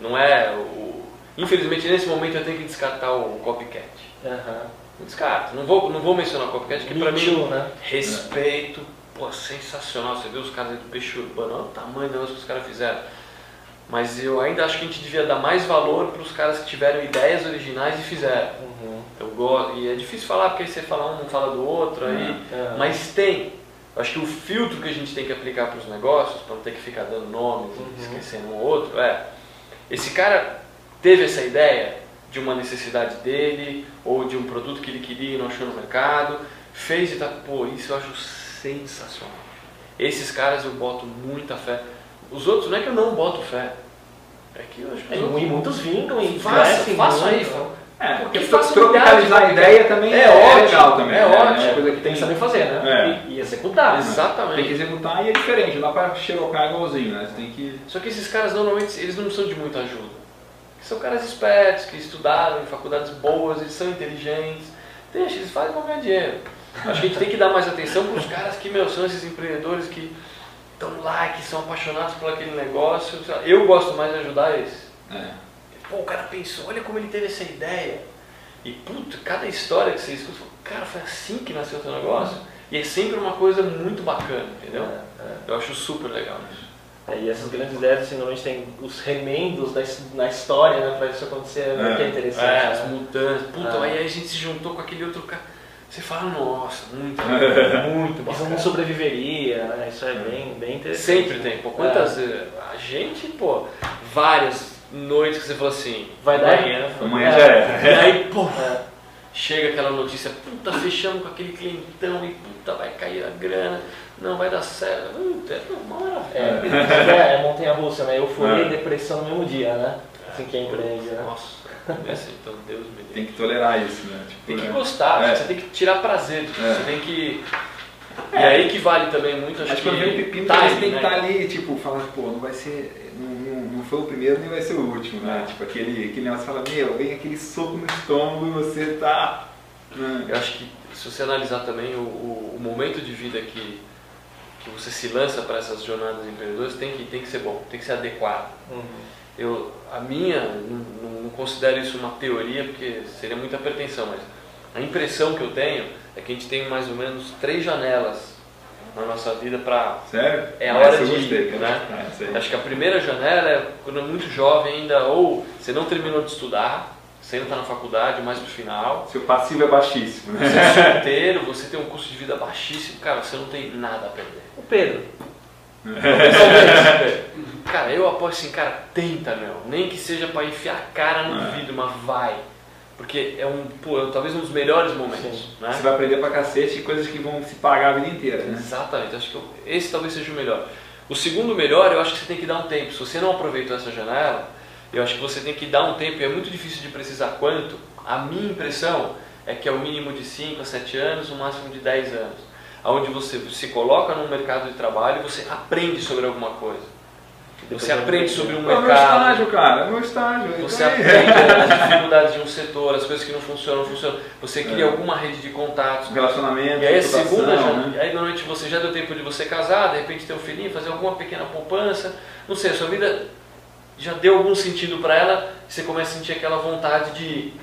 Speaker 3: Não é o infelizmente nesse momento eu tenho que descartar o copycat.
Speaker 1: Aham.
Speaker 3: Não descarto, não vou não vou mencionar o copycat que pra
Speaker 1: Me
Speaker 3: mim
Speaker 1: né?
Speaker 3: Respeito, pô, sensacional. Você vê os caras aí do peixe urbano, olha o tamanho do negócio que os caras fizeram. Mas eu ainda acho que a gente devia dar mais valor para os caras que tiveram ideias originais e fizeram.
Speaker 1: Uhum.
Speaker 3: Eu gosto, e é difícil falar porque você fala um, não fala do outro, aí,
Speaker 1: Aham.
Speaker 3: mas tem. Eu acho que o filtro que a gente tem que aplicar para os negócios, para não ter que ficar dando nomes
Speaker 1: Uhum.
Speaker 3: e esquecendo um ou outro, é: esse cara teve essa ideia de uma necessidade dele, ou de um produto que ele queria e não achou no mercado, fez e tá, pô, isso eu acho sensacional. Esses caras eu boto muita fé. Os outros não é que eu não boto fé, é que eu acho que
Speaker 1: É,
Speaker 3: os outros-
Speaker 1: muitos vingam e
Speaker 3: Faça,
Speaker 1: crescem
Speaker 3: faça
Speaker 1: muito.
Speaker 3: aí, fa-
Speaker 2: É, porque tropicalizar a
Speaker 3: né?
Speaker 2: ideia também
Speaker 3: É
Speaker 2: é,
Speaker 3: ótimo,
Speaker 2: legal também.
Speaker 3: é
Speaker 2: né?
Speaker 3: ótimo.
Speaker 2: uma coisa que
Speaker 1: Tem que saber fazer, né?
Speaker 2: É.
Speaker 1: E, e executar. né?
Speaker 3: Exatamente.
Speaker 2: Tem que executar e é diferente, não dá pra xerocar igualzinho, né? Você tem que.
Speaker 3: Só que esses caras normalmente eles não são de muita ajuda. São caras espertos, que estudaram em faculdades boas, eles são inteligentes. Deixa, eles fazem pra ganhar dinheiro. Acho que a gente tem que dar mais atenção para os caras que, meu, são esses empreendedores que estão lá, que são apaixonados por aquele negócio. Eu gosto mais de ajudar esses.
Speaker 2: É.
Speaker 3: Pô, o cara pensou, olha como ele teve essa ideia. E, puta, cada história que você escuta, cara, foi assim que nasceu o seu negócio. E é sempre uma coisa muito bacana, entendeu?
Speaker 1: É, é.
Speaker 3: Eu acho super legal isso.
Speaker 1: É, e essas grandes ideias, assim, normalmente tem os remendos da, na história, né, pra isso acontecer, é,
Speaker 2: É.
Speaker 1: que é interessante.
Speaker 3: É,
Speaker 1: né?
Speaker 3: as mudanças. Puta,
Speaker 1: Ah.
Speaker 3: aí a gente se juntou com aquele outro cara. Você fala, nossa, muito, muito
Speaker 1: Isso não
Speaker 3: bacana.
Speaker 1: sobreviveria, né? Isso é bem, bem interessante.
Speaker 3: Sempre tem. Pô, quantas vezes? A gente, pô, várias noites que você falou assim,
Speaker 1: Vai dar?
Speaker 3: amanhã.
Speaker 2: Amanhã já é.
Speaker 3: E aí, pô,
Speaker 1: É.
Speaker 3: chega aquela notícia, puta, fechamos com aquele clientão e puta, vai cair a grana, não vai dar certo. Puta, é uma maravilha.
Speaker 1: É, é montanha russa, né? Euforia
Speaker 2: É.
Speaker 1: e depressão no mesmo dia, né? Assim que é empreende, né?
Speaker 3: Nossa, esse, então Deus me livre.
Speaker 2: Tem que tolerar isso, né? Tipo,
Speaker 3: Tem que
Speaker 2: né?
Speaker 3: gostar,
Speaker 2: É.
Speaker 3: você tem que tirar prazer disso,
Speaker 2: É.
Speaker 3: você tem que. E aí que vale também muito, acho
Speaker 2: Mas
Speaker 3: que.
Speaker 2: vem o pepino,
Speaker 3: timing,
Speaker 2: você tem que
Speaker 3: né?
Speaker 2: estar ali, tipo, falar, pô, não vai ser. Não, não, não foi o primeiro nem vai ser o último, né?
Speaker 3: É.
Speaker 2: Tipo, aquele, aquele negócio fala, meu, vem aquele soco no estômago e você tá. né?
Speaker 3: Eu acho que se você analisar também o, o, o momento de vida que, que você se lança para essas jornadas empreendedoras tem que, tem que ser bom, tem que ser adequado.
Speaker 1: Uhum.
Speaker 3: Eu, a minha, não, não- considero isso uma teoria porque seria muita pretensão, mas a impressão que eu tenho é que a gente tem mais ou menos três janelas na nossa vida para
Speaker 2: Sério?
Speaker 3: É a hora de
Speaker 2: gostei,
Speaker 3: ir, né?
Speaker 2: Ah.
Speaker 3: Acho que a primeira janela é quando é muito jovem ainda, ou você não terminou de estudar, você ainda está na faculdade, mais pro final,
Speaker 2: Seu passivo é baixíssimo, né?
Speaker 3: você é solteiro, você tem um custo de vida baixíssimo, cara, você não tem nada a perder.
Speaker 1: O Pedro,
Speaker 3: Talvez. cara, eu apoio assim, cara, tenta, meu. Nem que seja para enfiar a cara no
Speaker 2: É.
Speaker 3: vidro, mas vai. Porque é um, pô, é talvez um dos melhores momentos, né?
Speaker 2: Você vai aprender pra cacete coisas que vão se pagar a vida inteira, né?
Speaker 3: Exatamente, acho que eu- esse talvez seja o melhor. O segundo melhor, eu acho que você tem que dar um tempo. Se você não aproveitou essa janela, eu acho que você tem que dar um tempo, e é muito difícil de precisar quanto. A minha impressão é que é o mínimo de 5 a 7 anos, o máximo de 10 anos. Onde você se coloca num mercado de trabalho e você aprende sobre alguma coisa. Você aprende sobre um
Speaker 2: É o meu
Speaker 3: mercado.
Speaker 2: estágio, cara, é meu estágio.
Speaker 3: Você
Speaker 2: Então,
Speaker 3: aprende as dificuldades de um setor, as coisas que não funcionam, funcionam. Você cria
Speaker 2: É.
Speaker 3: alguma rede de contatos.
Speaker 2: Relacionamento,
Speaker 3: E aí a
Speaker 2: reputação,
Speaker 3: segunda já,
Speaker 2: né?
Speaker 3: aí normalmente você já deu tempo de você casar, de repente ter um filhinho, fazer alguma pequena poupança, não sei, a sua vida já deu algum sentido para ela, você começa a sentir aquela vontade de ir.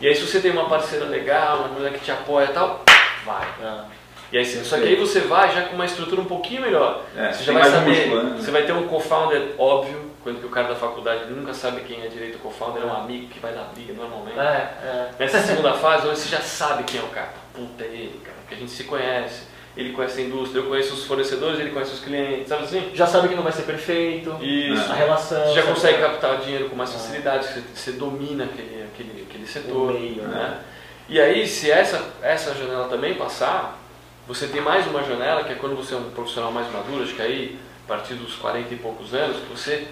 Speaker 3: E aí se você tem uma parceira legal, uma mulher que te apoia e tal, vai.
Speaker 1: ah,
Speaker 3: E aí, só que aí você vai já com uma estrutura um pouquinho melhor.
Speaker 2: É,
Speaker 3: você já vai saber,
Speaker 2: músculo, né?
Speaker 3: você vai ter um co-founder óbvio, quando que o cara da faculdade nunca sabe quem é direito o co-founder, é um amigo que vai dar briga normalmente.
Speaker 1: é, é.
Speaker 3: Nessa segunda fase, onde você já sabe quem é o cara. Puta, é ele, cara, porque a gente se conhece. Ele conhece a indústria, eu conheço os fornecedores, ele conhece os clientes, sabe assim?
Speaker 1: Já sabe que não vai ser perfeito.
Speaker 3: Isso.
Speaker 1: A relação.
Speaker 3: Você já
Speaker 1: sabe?
Speaker 3: consegue captar dinheiro com mais
Speaker 1: Ah.
Speaker 3: facilidade, você, você domina aquele, aquele, aquele setor.
Speaker 1: O meio,
Speaker 3: né? E aí, se essa, essa janela também passar, você tem mais uma janela, que é quando você é um profissional mais maduro, acho que aí, a partir dos 40 e poucos anos, que você,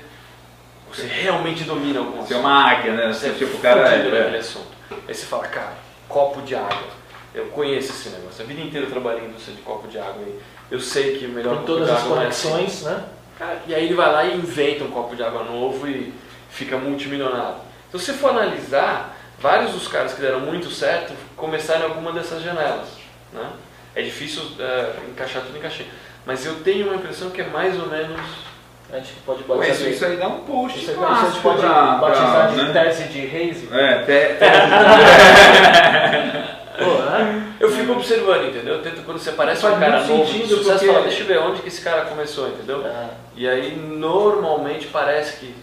Speaker 3: você realmente domina alguma
Speaker 2: Você é uma águia, né?
Speaker 3: você é
Speaker 2: tipo, o cara é,
Speaker 3: naquele assunto. Aí você fala, cara, copo de água. Eu conheço esse negócio. A vida inteira eu trabalhei em indústria de copo de água. aí. Eu sei que o melhor
Speaker 1: Com
Speaker 3: copo
Speaker 1: todas
Speaker 3: de
Speaker 1: as
Speaker 3: não é assim.
Speaker 1: conexões, né?
Speaker 3: Cara, e aí ele vai lá e inventa um copo de água novo e fica multimilionário. Então, se você for analisar, vários dos caras que deram muito certo começaram em alguma dessas janelas. Né? É difícil é, encaixar tudo em caixinha. Mas eu tenho uma impressão que é mais ou menos.
Speaker 1: A gente pode batizar
Speaker 2: isso,
Speaker 1: de-
Speaker 2: isso aí dá um post
Speaker 1: Isso aí a
Speaker 2: clássico
Speaker 1: gente pode
Speaker 2: pra-
Speaker 1: batizar
Speaker 2: pra,
Speaker 1: de
Speaker 2: né?
Speaker 1: tese de Reise.
Speaker 2: É, te, te,
Speaker 1: Pô, né?
Speaker 3: Eu fico observando, entendeu? Eu tento, quando você parece
Speaker 2: Faz
Speaker 3: um cara novo, de
Speaker 2: sentido,
Speaker 3: sucesso,
Speaker 2: porque-
Speaker 3: fala, deixa eu ver onde que esse cara começou, entendeu?
Speaker 1: Ah.
Speaker 3: E aí, normalmente, parece que...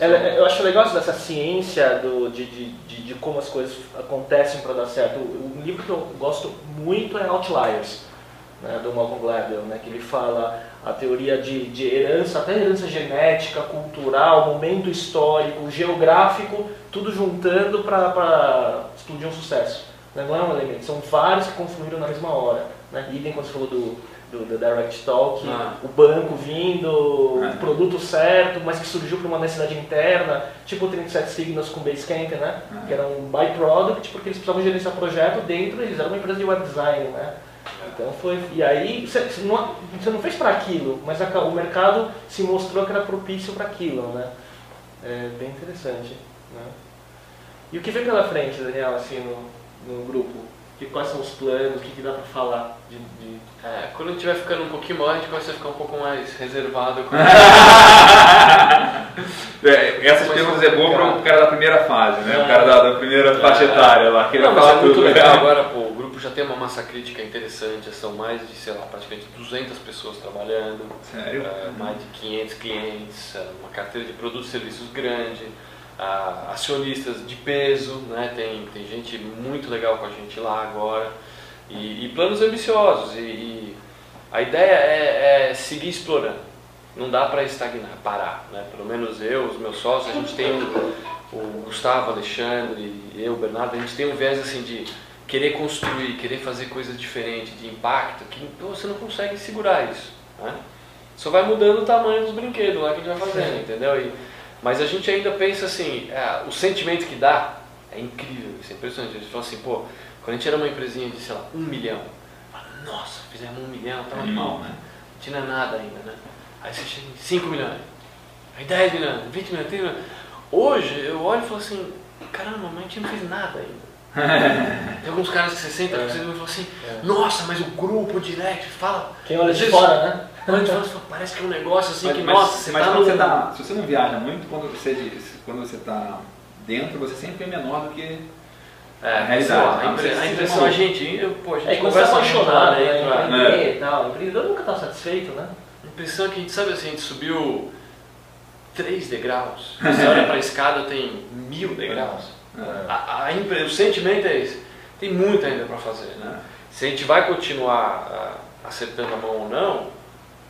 Speaker 1: É, Eu acho legal isso dessa ciência do, de, de, de, de como as coisas acontecem para dar certo. Um livro que eu gosto muito é Outliers, né, do Malcolm Gladwell, né, que ele fala a teoria de, de herança, até herança genética, cultural, momento histórico, geográfico, tudo juntando para explodir um sucesso. Né, Não é um elemento, são vários que confluíram na mesma hora. Né? Idem quando você falou do, do, do Direct Talk,
Speaker 3: Ah.
Speaker 1: o banco vindo,
Speaker 2: É.
Speaker 1: o produto certo, mas que surgiu por uma necessidade interna, tipo o 37 Signals com Basecamp, né?
Speaker 2: Ah.
Speaker 1: Que era um byproduct, porque eles precisavam gerenciar projeto dentro, eles eram uma empresa de web design, né? Então foi. E aí você, você não, você não fez para aquilo, mas a- o mercado se mostrou que era propício para aquilo, né? É bem interessante. Né? E o que vem pela frente, Daniel, assim, no, no grupo? Que, quais são os planos? O que, que dá para falar de, de-
Speaker 3: É, quando a gente vai ficando um pouquinho maior, a gente começa a ficar um pouco mais reservado. Com...
Speaker 2: é, essas perguntas é boa para o cara da primeira fase, né? O
Speaker 1: É.
Speaker 2: cara da, da primeira faixa etária lá, que ele
Speaker 3: Não,
Speaker 2: vai
Speaker 3: mas é
Speaker 2: falar
Speaker 3: muito
Speaker 2: tudo.
Speaker 3: legal agora, pô, o grupo já tem uma massa crítica interessante, são mais de, sei lá, praticamente 200 pessoas trabalhando,
Speaker 2: Sério?
Speaker 3: é, mais de 500 clientes, é, uma carteira de produtos e serviços grande, ah, acionistas de peso, né? tem, tem gente muito legal com a gente lá agora. E, e planos ambiciosos. E, e a ideia é, é, seguir explorando. Não dá para estagnar, parar. Né? Pelo menos eu, os meus sócios, a gente tem um, o Gustavo, Alexandre, eu, Bernardo, a gente tem um viés assim de querer construir, querer fazer coisas diferentes, de impacto, que você não consegue segurar isso. Né? Só vai mudando o tamanho dos brinquedos lá que a gente vai fazendo, entendeu? E, mas a gente ainda pensa assim, é, o sentimento que dá é incrível, isso é impressionante. A gente fala assim, pô, quando a gente era uma empresinha de, sei lá, um milhão, fala, nossa, fizemos um milhão, tá mal, né? Não tinha nada ainda, né? Aí você chega em 5 milhões, aí 10 milhões, 20 milhões, 30 milhões. Hoje eu olho e falo assim, caramba, mas a gente não fez nada ainda. Tem alguns caras que você senta é. e fala assim, é. nossa, mas o grupo direct fala.
Speaker 1: Quem olha de fora, né?
Speaker 3: Quando de fora, parece que é um negócio assim
Speaker 2: mas,
Speaker 3: que,
Speaker 2: mas,
Speaker 3: nossa, você
Speaker 2: mas
Speaker 3: tá
Speaker 2: quando
Speaker 3: no...
Speaker 2: você tá, Se você não viaja muito, quando você, quando você tá dentro, você sempre é menor do que
Speaker 3: é, a realidade. A, impre, a impressão, a gente, eu, pô, a gente é,
Speaker 1: conversa apaixonado, né? Empreender é. e tal. O empreendedor nunca está satisfeito, né?
Speaker 3: A impressão é que a gente sabe assim, a gente subiu três degraus. Você olha para a escada, tem mil degraus. É. A, a, a, o sentimento é esse. Tem muito ainda para fazer. Né? Se a gente vai continuar acertando a mão ou não,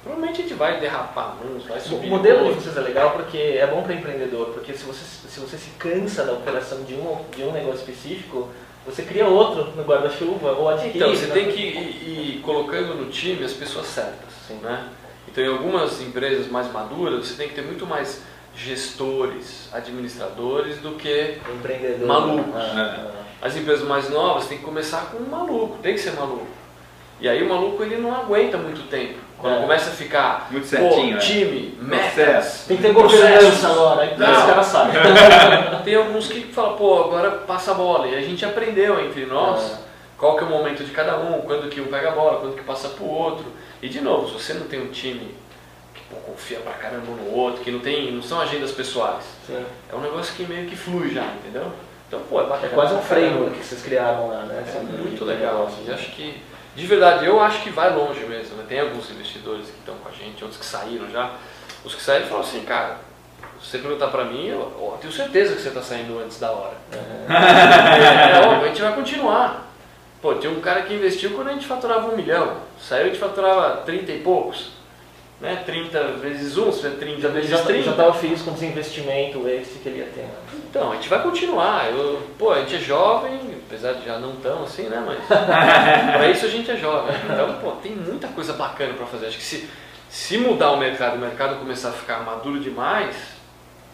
Speaker 3: provavelmente a gente vai derrapar uns, vai subir.
Speaker 1: O modelo de vocês é legal porque é bom para empreendedor, porque se você, se você se cansa da operação de um, de um negócio específico, você cria outro no guarda-chuva ou adquire.
Speaker 3: Então, você né? tem que ir, ir, colocando no time as pessoas certas. Sim. Né? Então, em algumas empresas mais maduras, você tem que ter muito mais gestores, administradores do que malucos. Ah, ah. As empresas mais novas tem que começar com um maluco, tem que ser maluco. E aí o maluco ele não aguenta muito tempo. Quando é. começa a ficar
Speaker 2: muito certinho,
Speaker 3: pô, time, é. metas,
Speaker 1: tem que ter governança agora, aí os caras sabem.
Speaker 3: tem alguns que falam, pô, agora passa a bola. E a gente aprendeu entre nós é. qual que é o momento de cada um, quando que um pega a bola, quando que passa pro outro. E de novo, se você não tem um time que pô, confia pra caramba no outro, que não tem, não são agendas pessoais, Sim. é um negócio que meio que flui já, entendeu?
Speaker 1: Então, pô, é, é quase um framework que vocês criaram lá, né?
Speaker 3: É muito legal. Assim, acho que, de verdade, eu acho que vai longe mesmo. Né? Tem alguns investidores que estão com a gente, outros que saíram já. Os que saíram falam assim, cara, se você perguntar pra mim, eu, eu tenho certeza que você está saindo antes da hora. É. é, óbvio, a gente vai continuar. Pô, tinha um cara que investiu quando a gente faturava um milhão. Saiu, a gente faturava 30 e poucos. Né? 30 vezes 1, 30 já, vezes
Speaker 1: já,
Speaker 3: 30.
Speaker 1: Já estava feliz com o desinvestimento esse que ele ia ter. Né?
Speaker 3: Então, a gente vai continuar. Eu, pô, a gente é jovem, apesar de já não tão assim, né? Mas para isso a gente é jovem. Então, pô, tem muita coisa bacana para fazer. Acho que se, se mudar o mercado, o mercado começar a ficar maduro demais,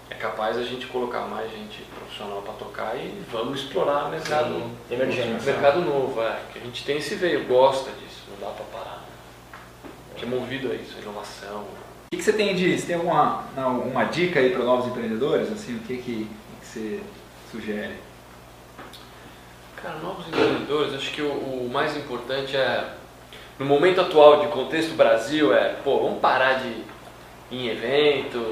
Speaker 3: é capaz a gente colocar mais gente profissional para tocar e vamos explorar o mercado
Speaker 1: emergente,
Speaker 3: mercado novo, é, que a gente tem esse veio, gosta disso, não dá para parar. Que é movido a isso, a inovação.
Speaker 2: O que, que, você tem de, você tem alguma uma dica aí para novos empreendedores, assim, o que que, que você sugere?
Speaker 3: Cara, novos empreendedores, acho que o, o mais importante é no momento atual de contexto Brasil é, pô, vamos parar de em evento,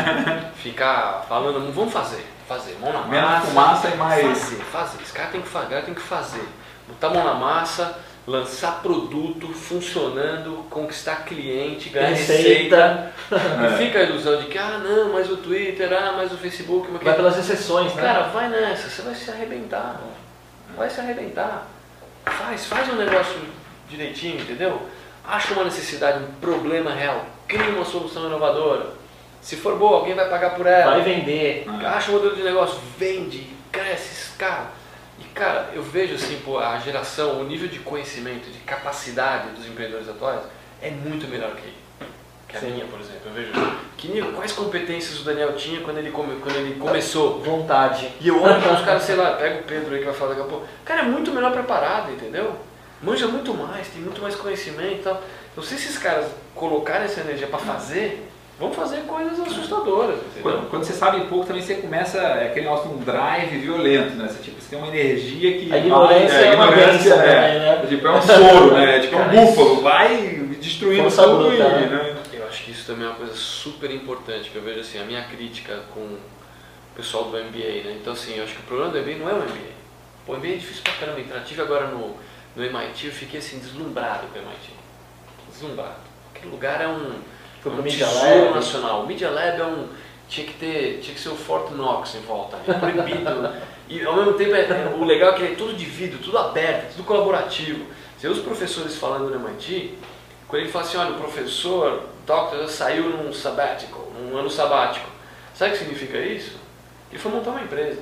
Speaker 3: ficar falando, vamos fazer, fazer, mão na
Speaker 2: massa. fumaça e mais.
Speaker 3: Fazer, fazer. Esse cara tem que fazer, tem que fazer. Botar a mão na massa, lançar produto funcionando, conquistar cliente, ganhar receita. receita. É. E fica a ilusão de que, ah não, mas o Twitter, ah, mas o Facebook. Mas
Speaker 1: vai pelas exceções, né?
Speaker 3: Cara, vai nessa, você vai se arrebentar. Vai se arrebentar. Faz, faz um negócio direitinho, entendeu? Acha uma necessidade, um problema real cria uma solução inovadora. Se for boa, alguém vai pagar por ela.
Speaker 1: Vai vender.
Speaker 3: Acha um modelo de negócio, vende, cresce, escala. E cara, eu vejo assim, pô, a geração, o nível de conhecimento, de capacidade dos empreendedores atuais é muito melhor que, que a Sim. minha, por exemplo. Eu vejo que nível, quais competências o Daniel tinha quando ele, come, quando ele começou.
Speaker 1: Vontade.
Speaker 3: E eu olho para os caras, sei lá, pega o Pedro aí que vai falar daqui a pouco. O cara é muito melhor preparado, entendeu? Manja muito mais, tem muito mais conhecimento e tal. Então, se esses caras colocarem essa energia para fazer, vão fazer coisas assustadoras.
Speaker 2: Quando, quando, você sabe pouco, também você começa é aquele nosso um drive violento, né? Você, tipo, você tem uma energia que.
Speaker 1: A ignorância, é, a ignorância
Speaker 2: é, é, né? tipo, é um soro, né? tipo, é um búfalo, vai destruindo Força tudo.
Speaker 3: E, né? Eu acho que isso também é uma coisa super importante, que eu vejo assim, a minha crítica com o pessoal do MBA, né? Então, assim, eu acho que o problema do MBA não é o MBA. O MBA é difícil pra caramba entrar. Tive agora no, no MIT, eu fiquei assim, deslumbrado com o MIT deslumbrado. Aquele lugar é um,
Speaker 1: Foi
Speaker 3: um
Speaker 1: Media Lab.
Speaker 3: nacional. O Media Lab é um. Tinha que ter. Tinha que ser o Fort Knox em volta. É proibido. e ao mesmo tempo é, é, o legal é que é tudo de vidro, tudo aberto, tudo colaborativo. Você vê os professores falando no MIT, quando ele fala assim, olha, o professor Doctor saiu num sabbatical, num ano sabático. Sabe o que significa isso? Ele foi montar uma empresa.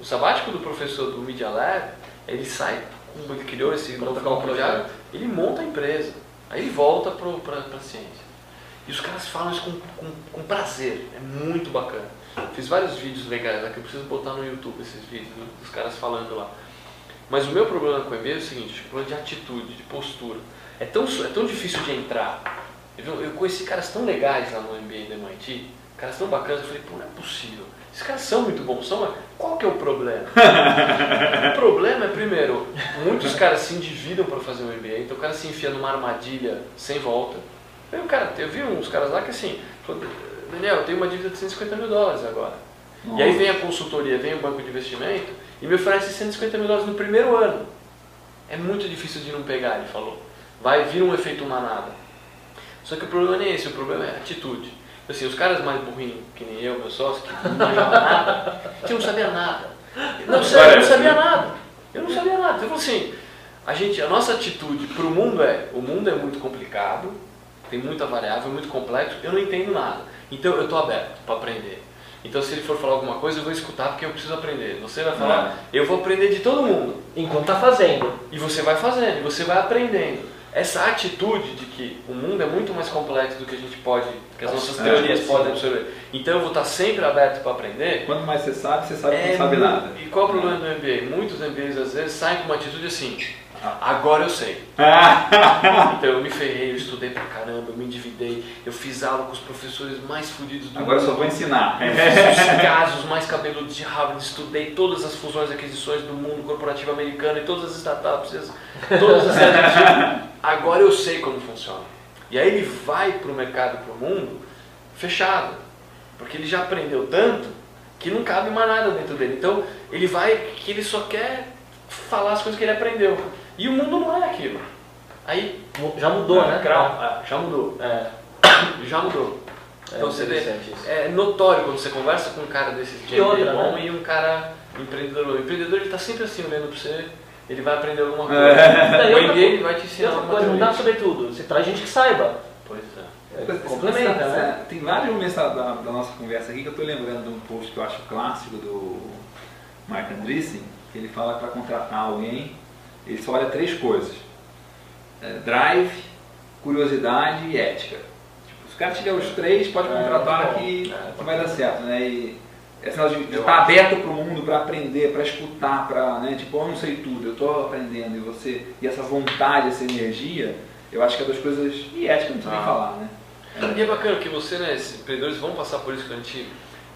Speaker 3: O sabático do professor do Media Lab, ele sai, ele criou esse
Speaker 1: Monta
Speaker 3: novo projeto,
Speaker 1: projeto.
Speaker 3: ele monta a empresa. Aí ele volta para a ciência. E os caras falam isso com, com, com prazer, é muito bacana. Fiz vários vídeos legais lá que eu preciso botar no YouTube esses vídeos do- dos caras falando lá. Mas o meu problema com o MBA é o seguinte, o problema de atitude, de postura. É tão, é tão difícil de entrar. Eu, eu conheci caras tão legais lá no MBA da MIT, caras tão bacanas, eu falei, pô, não é possível. Esses caras são muito bons, são, mas qual que é o problema? o problema é, primeiro, muitos caras se endividam para fazer um MBA, então o cara se enfia numa armadilha sem volta. O cara, eu vi uns caras lá que assim, falou, Daniel, eu tenho uma dívida de 150 mil dólares agora. E aí vem a consultoria, vem o banco de investimento e me oferece 150 mil dólares no primeiro ano. É muito difícil de não pegar, ele falou. Vai vir um efeito manada. Só que o problema nem é esse, o problema é a atitude. Assim, os caras mais burrinhos, que nem eu, meu sócio, que não manjavam nada, que não sabia nada. Não, sério, eu não sabia nada. Eu não sabia nada. Então, eu assim, a, gente, a nossa atitude para o mundo é, o mundo é muito complicado, tem muita variável, é muito complexo, eu não entendo nada. Então eu estou aberto para aprender. Então se ele for falar alguma coisa, eu vou escutar porque eu preciso aprender. Você vai falar, eu vou aprender de todo mundo.
Speaker 1: Enquanto tá fazendo.
Speaker 3: E você vai fazendo, e você vai aprendendo. Essa atitude de que o mundo é muito mais complexo do que a gente pode, que as nossas
Speaker 2: É,
Speaker 3: teorias
Speaker 2: sim.
Speaker 3: podem absorver. Então eu vou estar sempre aberto para aprender.
Speaker 2: Quanto mais você sabe, você sabe que
Speaker 3: É
Speaker 2: não sabe
Speaker 3: mu-
Speaker 2: nada.
Speaker 3: E qual é o problema do MBA? Muitos MBAs às vezes saem com uma atitude assim. Agora eu sei. Então eu me ferrei, eu estudei pra caramba, eu me endividei, eu fiz aula com os professores mais fodidos do
Speaker 2: Agora eu
Speaker 3: mundo.
Speaker 2: só vou ensinar.
Speaker 3: Eu fiz os casos mais cabeludos de Harvard, estudei todas as fusões e aquisições do mundo corporativo americano e todas as startups, as- todas as. Agora eu sei como funciona. E aí ele vai para o mercado, para o mundo, fechado. Porque ele já aprendeu tanto que não cabe mais nada dentro dele. Então ele vai que ele só quer falar as coisas que ele aprendeu. E o mundo não é aquilo. Aí,
Speaker 1: Já mudou,
Speaker 2: Ah,
Speaker 1: né?
Speaker 3: grau, ah, já mudou.
Speaker 1: É,
Speaker 3: Já mudou.
Speaker 1: é
Speaker 3: Então você vê, é notório quando você conversa com um cara desse de
Speaker 1: E
Speaker 3: bom
Speaker 1: né?
Speaker 3: e um cara empreendedor. O empreendedor ele está sempre assim olhando para você, ele vai aprender alguma coisa.
Speaker 1: Daí
Speaker 3: O
Speaker 1: outra
Speaker 3: MBA ele vai te ensinar alguma
Speaker 1: coisa, não dá sobre tudo. Você traz gente que saiba.
Speaker 3: Pois é.
Speaker 1: É, complementa, né?
Speaker 2: Tem vários momentos da, da- da nossa conversa aqui que eu estou lembrando de um post que eu acho clássico do Mark Andreessen, que ele fala que para contratar alguém, ele só olha três coisas. É, drive, curiosidade e ética. Tipo, se o cara tiver os três, pode
Speaker 1: É,
Speaker 2: contratar
Speaker 1: bom.
Speaker 2: que,
Speaker 1: É,
Speaker 2: que vai dar certo, né? E negócio de, de estar
Speaker 3: acho.
Speaker 2: aberto para o mundo, para aprender, para escutar, para, né? Tipo, eu não sei tudo, eu estou aprendendo e você e essa vontade, essa energia, eu acho que é das coisas e ética não precisa nem
Speaker 3: Ah.
Speaker 2: falar, né?
Speaker 3: E é bacana que você, né, esses empreendedores vão passar por isso que a gente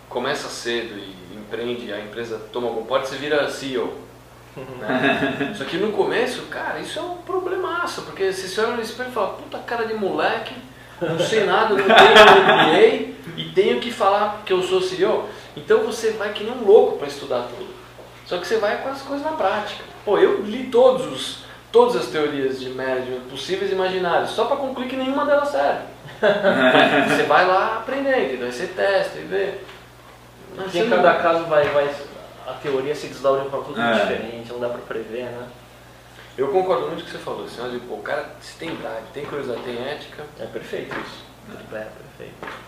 Speaker 3: começa cedo e empreende, a empresa toma algum porte, você vira CEO. Né? Só que no começo, cara, isso é um problemaço, porque você se olha no espelho e fala, puta cara de moleque, não sei nada, não tenho MBA e tenho que falar que eu sou CEO. Então você vai que nem um louco para estudar tudo. Só que você vai com as coisas na prática. Pô, eu li todos os, todas as teorias de management possíveis e imaginárias, só para concluir que nenhuma delas serve. você vai lá aprender, entendeu? Aí você testa e vê. Mas você
Speaker 1: em
Speaker 3: não-
Speaker 1: cada caso vai, vai. A teoria se desdobra para tudo
Speaker 2: É.
Speaker 1: diferente, não dá pra prever, né?
Speaker 3: Eu concordo muito com o que você falou. Assim, olha, pô, o cara se tem drive, tem curiosidade, tem ética,
Speaker 1: É perfeito isso. É perfeito.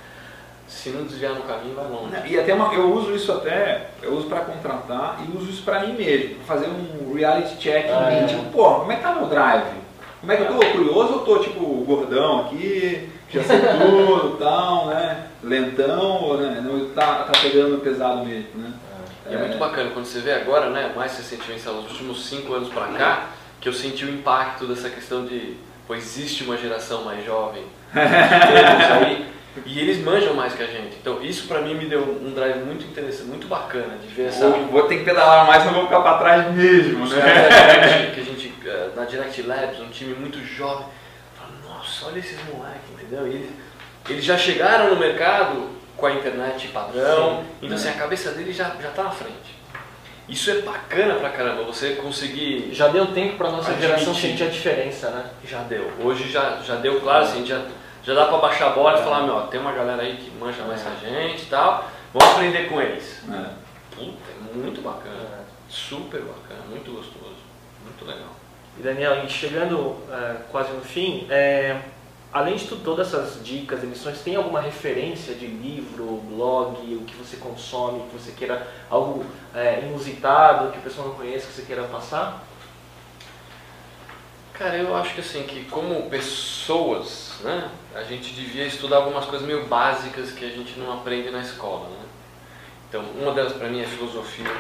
Speaker 3: se não desviar no caminho, vai longe.
Speaker 2: E até uma- eu uso isso até, eu uso para contratar e uso isso para mim mesmo, pra fazer um reality check
Speaker 1: Ah,
Speaker 2: em mim,
Speaker 1: é.
Speaker 2: tipo, pô, como é que tá meu drive? Como é que eu tô curioso ou tô tipo gordão aqui, já sei tudo, tal, né? Lentão, ou, né? Não tá, tá pegando pesado mesmo, né?
Speaker 3: E é muito bacana quando você vê agora, né, mais recentemente, sei lá, nos últimos cinco anos pra cá, que eu senti o impacto dessa questão de, pô, existe uma geração mais jovem, aí, e eles manjam mais que a gente. Então isso pra mim me deu um drive muito interessante, muito bacana de ver essa...
Speaker 2: Vou, vou ter que pedalar mais, senão vou ficar para trás mesmo, né?
Speaker 3: Direct, que a gente, eh, na Direct Labs, um time muito jovem, fala, nossa, olha esses moleques, entendeu? E eles, eles já chegaram no mercado com a internet padrão,
Speaker 1: Sim.
Speaker 3: então assim, a cabeça deles já, já tá na frente. Isso é bacana pra caramba, você conseguir.
Speaker 1: Já deu tempo pra nossa
Speaker 3: Admitir.
Speaker 1: geração sentir a diferença, né?
Speaker 3: Já deu. Hoje já, já deu, claro, assim, já, já dá pra baixar a bola e falar, meu, ó, tem uma galera aí que manja mais que a gente e tal, vamos aprender com eles.
Speaker 2: É.
Speaker 3: Puta, é muito bacana. Super bacana, muito gostoso, muito legal.
Speaker 1: E Daniel, chegando é, quase no fim, é, além de tudo, todas essas dicas, emissões, tem alguma referência de livro, blog, o que você consome, que você queira, algo é, inusitado, que o pessoal não conheça, que você queira passar?
Speaker 3: Cara, eu acho que assim, que como pessoas, né, a gente devia estudar algumas coisas meio básicas que a gente não aprende na escola, né? Então, uma delas para mim é filosofia.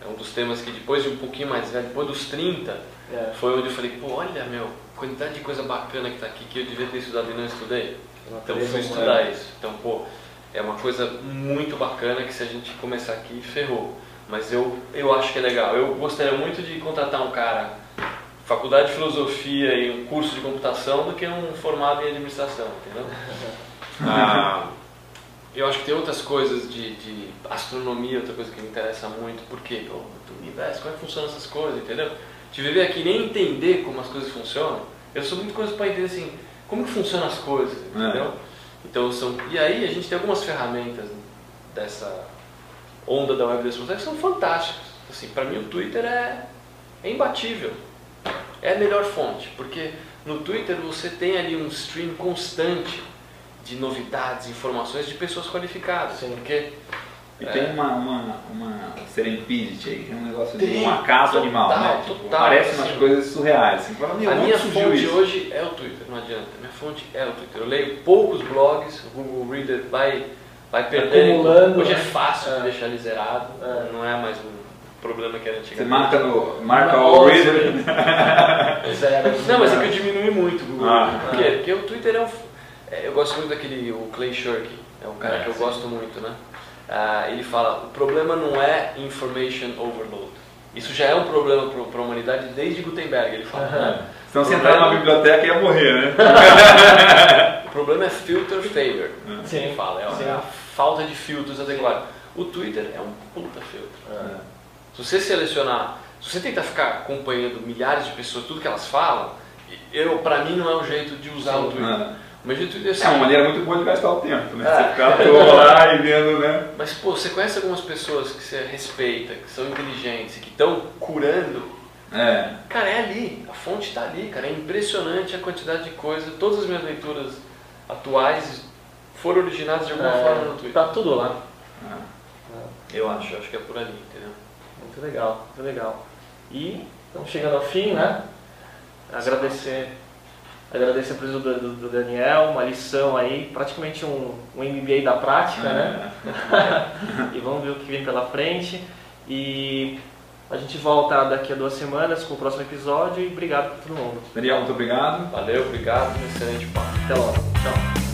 Speaker 3: É um dos temas que depois de um pouquinho mais velho, depois dos 30, é. foi onde eu falei, pô, olha, meu, quantidade de coisa bacana que está aqui que eu devia ter estudado e não estudei. Então, eu fui estudar isso. Então, pô, é uma coisa muito bacana que se a gente começar aqui, ferrou. Mas eu, eu acho que é legal. Eu gostaria muito de contratar um cara faculdade de filosofia e um curso de computação do que um formado em administração, entendeu? ah, eu acho que tem outras coisas de, de, astronomia, outra coisa que me interessa muito, porque o universo, como é que funcionam essas coisas, entendeu? De viver aqui nem entender como as coisas funcionam, eu sou muito coisa para entender assim, como que funcionam as coisas, é. entendeu? É. Então são, e aí a gente tem algumas ferramentas dessa onda da web das que são fantásticas. Assim, para mim o Twitter é, é imbatível é a melhor fonte, porque no Twitter você tem ali um stream constante de novidades, informações de pessoas qualificadas. Sim. Porque
Speaker 2: e é. tem uma, uma, uma serendipity aí, tem um negócio tem, de um acaso total, animal, né? Tipo, total, Parece assim, umas coisas surreais. Você
Speaker 3: fala, a minha fonte isso? hoje é o Twitter, não adianta. Minha fonte é o Twitter. Eu leio poucos blogs, o Google Reader vai, vai perdendo. Hoje é né? fácil é. de deixar ele zerado, é. não é mais um problema que era antigamente.
Speaker 2: Você marca no marca o reader.
Speaker 3: Não, mas é que eu diminui muito o Google. Ah, Por quê? Porque o Twitter é um. É, eu gosto muito daquele, o Clay Shirky, é um cara é, que eu sim. gosto muito, né? Ah, ele fala, o problema não é information overload. Isso já é um problema para a humanidade desde Gutenberg, ele fala. Né?
Speaker 2: Então se entrar numa biblioteca ia morrer, né?
Speaker 3: o problema é filter failure, sim. ele fala, é, é a falta de filtros adequados. O Twitter é um puta filtro. É. Se você selecionar, se você tentar ficar acompanhando milhares de pessoas, tudo que elas falam, eu, pra mim não é o jeito de usar Sim, o Twitter.
Speaker 2: É. Mas é, assim, é uma maneira muito boa de gastar o tempo, né? É. Você ficar lá e vendo, né?
Speaker 3: Mas, pô, você conhece algumas pessoas que você respeita, que são inteligentes, que estão curando. É. Cara, é ali, a fonte está ali, cara. É impressionante a quantidade de coisa. Todas as minhas leituras atuais foram originadas de alguma é, forma no Twitter.
Speaker 1: Tá tudo lá.
Speaker 3: É. Eu acho, acho que é por ali, entendeu?
Speaker 1: Muito legal, muito legal. E estamos chegando ao fim, né? Agradecer, agradecer a presença do, do, do, Daniel, uma lição aí, praticamente um, um MBA da prática, né? É. e vamos ver o que vem pela frente. E a gente volta daqui a duas semanas com o próximo episódio e obrigado por todo mundo.
Speaker 2: Daniel, muito obrigado.
Speaker 3: Valeu, obrigado, excelente papo.
Speaker 1: Até logo. Tchau.